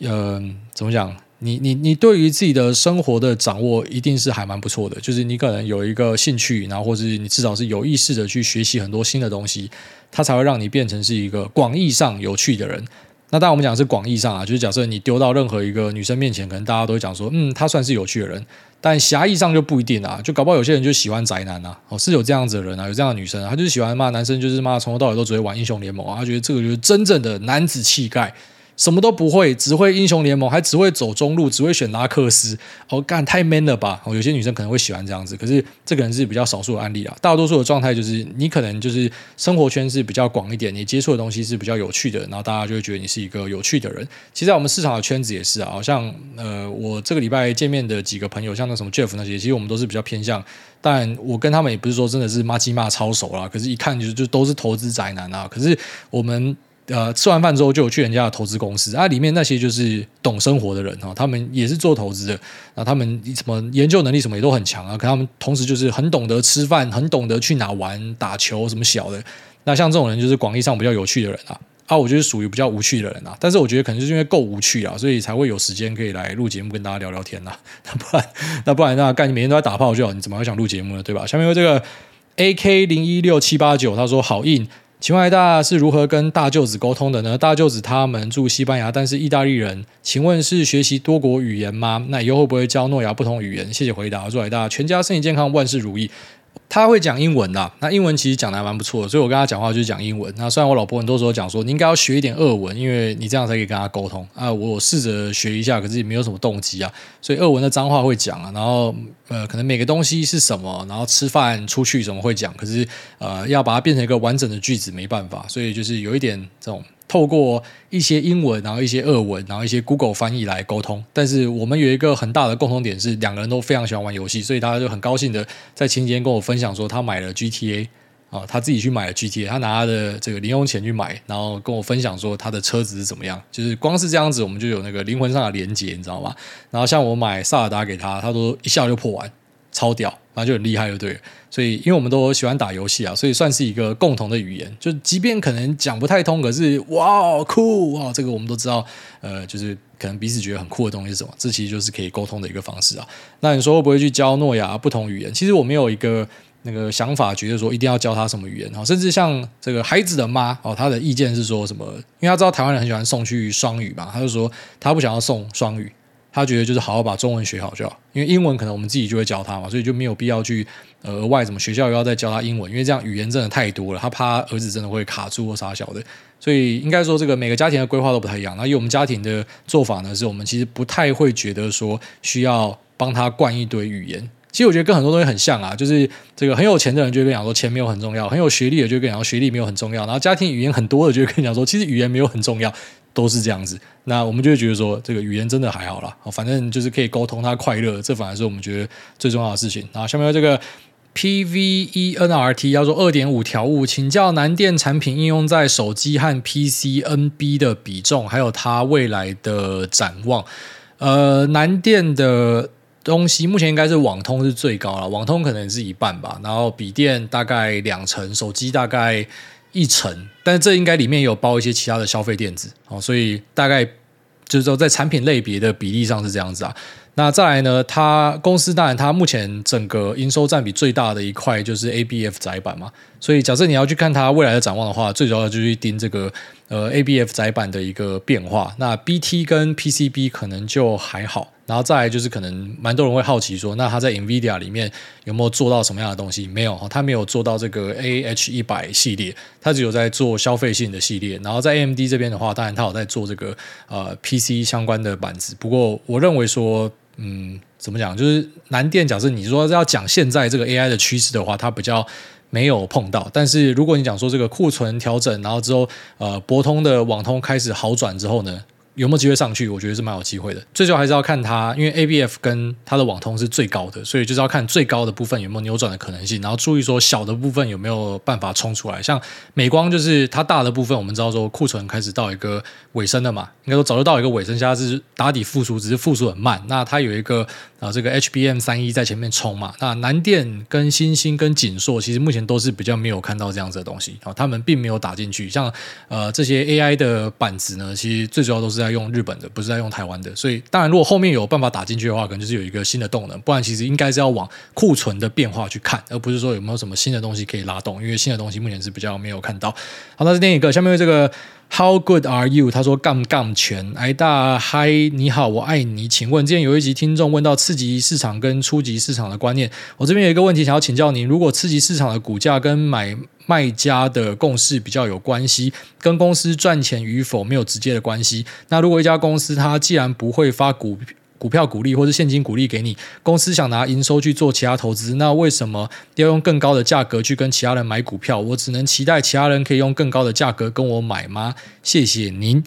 嗯、怎么讲？你你你对于自己的生活的掌握一定是还蛮不错的，就是你可能有一个兴趣，然后或者你至少是有意识的去学习很多新的东西，它才会让你变成是一个广义上有趣的人。那当然我们讲是广义上啊，就是假设你丢到任何一个女生面前，可能大家都会讲说，嗯，她算是有趣的人，但狭义上就不一定啊，就搞不好有些人就喜欢宅男啊，哦，是有这样子的人啊，有这样的女生啊，她就是喜欢骂男生，就是骂从头到尾都只会玩英雄联盟啊，她觉得这个就是真正的男子气概。什么都不会，只会英雄联盟，还只会走中路，只会选拉克斯。哦，干太 man 了吧！哦，有些女生可能会喜欢这样子，可是这个人是比较少数的案例啊。大多数的状态就是，你可能就是生活圈是比较广一点，你接触的东西是比较有趣的，然后大家就会觉得你是一个有趣的人。其实，在我们市场的圈子也是啊，好像呃，我这个礼拜见面的几个朋友，像那什么 Jeff 那些，其实我们都是比较偏向。但我跟他们也不是说真的是骂鸡骂超熟啦，可是一看就就都是投资宅男啊。可是我们。呃，吃完饭之后就有去人家的投资公司啊，里面那些就是懂生活的人哈，他们也是做投资的，啊，他们什么研究能力什么也都很强啊，可他们同时就是很懂得吃饭，很懂得去哪玩打球什么小的。那像这种人就是广义上比较有趣的人啊，啊，我觉得属于比较无趣的人啊。但是我觉得可能就是因为够无趣啊，所以才会有时间可以来录节目跟大家聊聊天呐。那不然那不然那干你每天都在打炮就好，你怎么会想录节目呢？对吧？下面有这个 AK 零一六七八九，他说好硬。请问艾大是如何跟大舅子沟通的呢？大舅子他们住西班牙，但是意大利人。请问是学习多国语言吗？那以后会不会教诺亚不同语言？谢谢回答，祝艾大全家身体健康，万事如意。他会讲英文的，那英文其实讲的还蛮不错的，所以我跟他讲话就是讲英文。那虽然我老婆很多时候讲说，你应该要学一点俄文，因为你这样才可以跟他沟通啊。我试着学一下，可是也没有什么动机啊。所以俄文的脏话会讲啊，然后呃，可能每个东西是什么，然后吃饭出去什么会讲，可是呃，要把它变成一个完整的句子没办法，所以就是有一点这种。透过一些英文，然后一些俄文，然后一些 Google 翻译来沟通。但是我们有一个很大的共同点是，两个人都非常喜欢玩游戏，所以他就很高兴的在前几天跟我分享说，他买了 GTA 啊，他自己去买了 GTA，他拿他的这个零用钱去买，然后跟我分享说他的车子是怎么样。就是光是这样子，我们就有那个灵魂上的连接，你知道吗？然后像我买萨尔达给他，他都一下就破完，超屌，然后就很厉害，就对了。所以，因为我们都喜欢打游戏啊，所以算是一个共同的语言。就即便可能讲不太通，可是哇酷哇，这个我们都知道。呃，就是可能彼此觉得很酷的东西是什么？这其实就是可以沟通的一个方式啊。那你说会不会去教诺亚不同语言？其实我没有一个那个想法，觉得说一定要教他什么语言啊。甚至像这个孩子的妈哦，她的意见是说什么？因为他知道台湾人很喜欢送去双语嘛，他就说他不想要送双语。他觉得就是好好把中文学好就好，因为英文可能我们自己就会教他嘛，所以就没有必要去额外什么学校又要再教他英文，因为这样语言真的太多了，他怕儿子真的会卡住或啥小的。所以应该说这个每个家庭的规划都不太一样。那以我们家庭的做法呢，是我们其实不太会觉得说需要帮他灌一堆语言。其实我觉得跟很多东西很像啊，就是这个很有钱的人就会跟你讲说钱没有很重要，很有学历的就会跟你讲说学历没有很重要，然后家庭语言很多的就会跟你讲说其实语言没有很重要。都是这样子，那我们就会觉得说，这个语言真的还好啦，反正就是可以沟通，他快乐，这反而是我们觉得最重要的事情。然后下面这个 P V E N R T 要做二点五条悟，请教南电产品应用在手机和 P C N B 的比重，还有它未来的展望。呃，南电的东西目前应该是网通是最高了，网通可能是一半吧，然后笔电大概两成，手机大概。一成，但是这应该里面有包一些其他的消费电子哦，所以大概就是说在产品类别的比例上是这样子啊。那再来呢，它公司当然它目前整个营收占比最大的一块就是 ABF 窄板嘛，所以假设你要去看它未来的展望的话，最主要的就是盯这个呃 ABF 载板的一个变化。那 BT 跟 PCB 可能就还好。然后再来就是可能蛮多人会好奇说，那他在 NVIDIA 里面有没有做到什么样的东西？没有，他没有做到这个 AH 一百系列，他只有在做消费性的系列。然后在 AMD 这边的话，当然他有在做这个呃 PC 相关的板子。不过我认为说，嗯，怎么讲？就是南电，假设你说要讲现在这个 AI 的趋势的话，它比较没有碰到。但是如果你讲说这个库存调整，然后之后呃博通的网通开始好转之后呢？有没有机会上去？我觉得是蛮有机会的。最主要还是要看它，因为 ABF 跟它的网通是最高的，所以就是要看最高的部分有没有扭转的可能性。然后注意说小的部分有没有办法冲出来。像美光就是它大的部分，我们知道说库存开始到一个尾声了嘛，应该说早就到一个尾声，现在是打底复苏，只是复苏很慢。那它有一个啊这个 HBM 三一在前面冲嘛。那南电跟新兴跟景硕其实目前都是比较没有看到这样子的东西啊，他们并没有打进去。像呃这些 AI 的板子呢，其实最主要都是在。用日本的，不是在用台湾的，所以当然，如果后面有办法打进去的话，可能就是有一个新的动能。不然，其实应该是要往库存的变化去看，而不是说有没有什么新的东西可以拉动。因为新的东西目前是比较没有看到。好，那是另一个，下面这个 How good are you？他说杠杠全，哎大嗨，你好，我爱你。请问，之前有一集听众问到次级市场跟初级市场的观念，我这边有一个问题想要请教您：如果次级市场的股价跟买卖家的共识比较有关系，跟公司赚钱与否没有直接的关系。那如果一家公司它既然不会发股股票股利或者现金股利给你，公司想拿营收去做其他投资，那为什么要用更高的价格去跟其他人买股票？我只能期待其他人可以用更高的价格跟我买吗？谢谢您。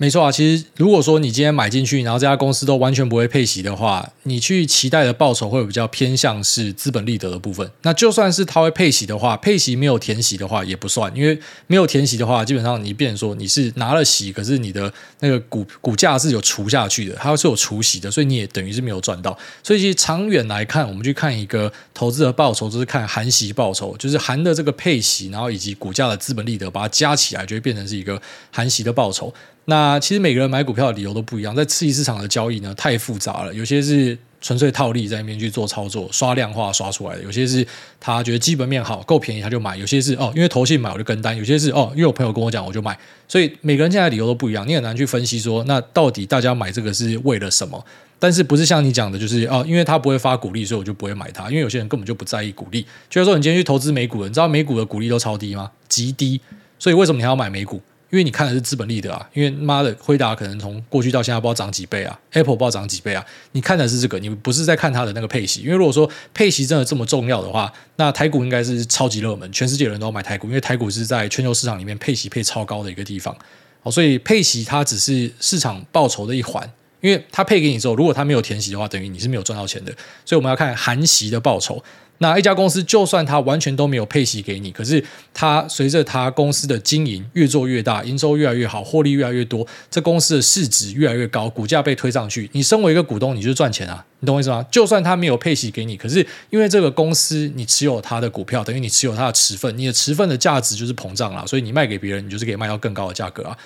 没错啊，其实如果说你今天买进去，然后这家公司都完全不会配息的话，你去期待的报酬会比较偏向是资本利得的部分。那就算是它会配息的话，配息没有填息的话也不算，因为没有填息的话，基本上你变成说你是拿了息，可是你的那个股股价是有除下去的，它是有除息的，所以你也等于是没有赚到。所以其实长远来看，我们去看一个投资的报酬，就是看含息报酬，就是含的这个配息，然后以及股价的资本利得，把它加起来，就会变成是一个含息的报酬。那其实每个人买股票的理由都不一样，在次级市场的交易呢，太复杂了，有些是纯粹套利在那边去做操作，刷量化刷出来的；有些是他觉得基本面好，够便宜他就买；有些是哦，因为投信买我就跟单；有些是哦，因为我朋友跟我讲我就买。所以每个人现在的理由都不一样，你很难去分析说，那到底大家买这个是为了什么？但是不是像你讲的，就是哦，因为他不会发股利，所以我就不会买它。因为有些人根本就不在意股利，就是说你今天去投资美股，你知道美股的股利都超低吗？极低。所以为什么你还要买美股？因为你看的是资本利得啊，因为妈的，辉达可能从过去到现在不知道涨几倍啊，Apple 不知道涨几倍啊，你看的是这个，你不是在看它的那个配息。因为如果说配息真的这么重要的话，那台股应该是超级热门，全世界人都要买台股，因为台股是在全球市场里面配息配超高的一个地方。好，所以配息它只是市场报酬的一环，因为它配给你之后，如果它没有填息的话，等于你是没有赚到钱的。所以我们要看含息的报酬。那一家公司就算它完全都没有配息给你，可是它随着它公司的经营越做越大，营收越来越好，获利越来越多，这公司的市值越来越高，股价被推上去，你身为一个股东，你就赚钱啊，你懂我意思吗？就算它没有配息给你，可是因为这个公司你持有它的股票，等于你持有它的持份，你的持份的价值就是膨胀了，所以你卖给别人，你就是可以卖到更高的价格啊。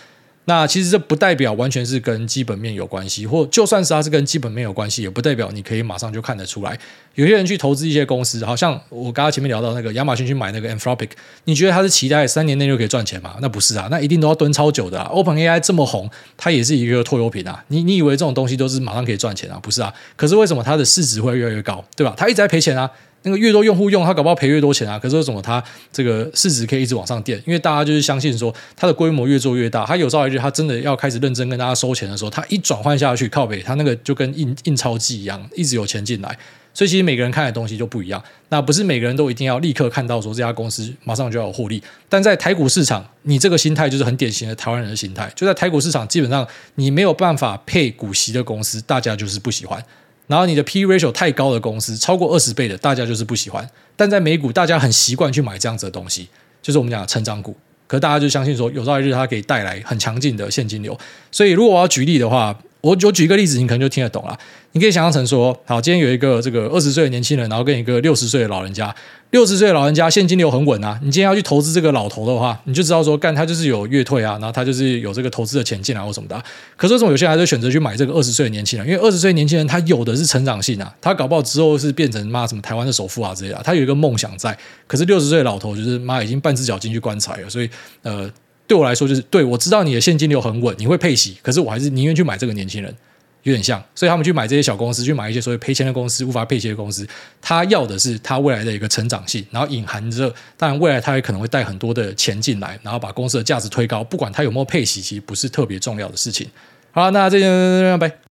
那其实这不代表完全是跟基本面有关系，或就算是它是跟基本面有关系，也不代表你可以马上就看得出来。有些人去投资一些公司，好像我刚刚前面聊到那个亚马逊去买那个 Anthropic，你觉得他是期待三年内就可以赚钱吗？那不是啊，那一定都要蹲超久的啊。OpenAI 这么红，它也是一个拖油瓶啊。你你以为这种东西都是马上可以赚钱啊？不是啊。可是为什么它的市值会越来越高，对吧？它一直在赔钱啊。那个越多用户用，他搞不好赔越多钱啊。可是为什么他这个市值可以一直往上垫？因为大家就是相信说，它的规模越做越大，它有朝一日它真的要开始认真跟大家收钱的时候，它一转换下去靠北，它那个就跟印印钞机一样，一直有钱进来。所以其实每个人看的东西就不一样。那不是每个人都一定要立刻看到说这家公司马上就要有获利。但在台股市场，你这个心态就是很典型的台湾人的心态。就在台股市场，基本上你没有办法配股息的公司，大家就是不喜欢。然后你的 P ratio 太高的公司，超过二十倍的，大家就是不喜欢。但在美股，大家很习惯去买这样子的东西，就是我们讲的成长股。可大家就相信说，有朝一日它可以带来很强劲的现金流。所以，如果我要举例的话，我我举一个例子，你可能就听得懂了。你可以想象成说，好，今天有一个这个二十岁的年轻人，然后跟一个六十岁的老人家，六十岁的老人家现金流很稳啊。你今天要去投资这个老头的话，你就知道说，干他就是有月退啊，然后他就是有这个投资的钱进来或什么的。可是为什么有些人还是选择去买这个二十岁的年轻人？因为二十岁年轻人他有的是成长性啊，他搞不好之后是变成妈什么台湾的首富啊之类的，他有一个梦想在。可是六十岁的老头就是妈已经半只脚进去棺材了，所以呃。对我来说，就是对我知道你的现金流很稳，你会配息，可是我还是宁愿去买这个年轻人，有点像，所以他们去买这些小公司，去买一些所谓赔钱的公司、无法配息的公司，他要的是他未来的一个成长性，然后隐含着，当然未来他也可能会带很多的钱进来，然后把公司的价值推高，不管他有没有配息，其实不是特别重要的事情。好，那这样拜。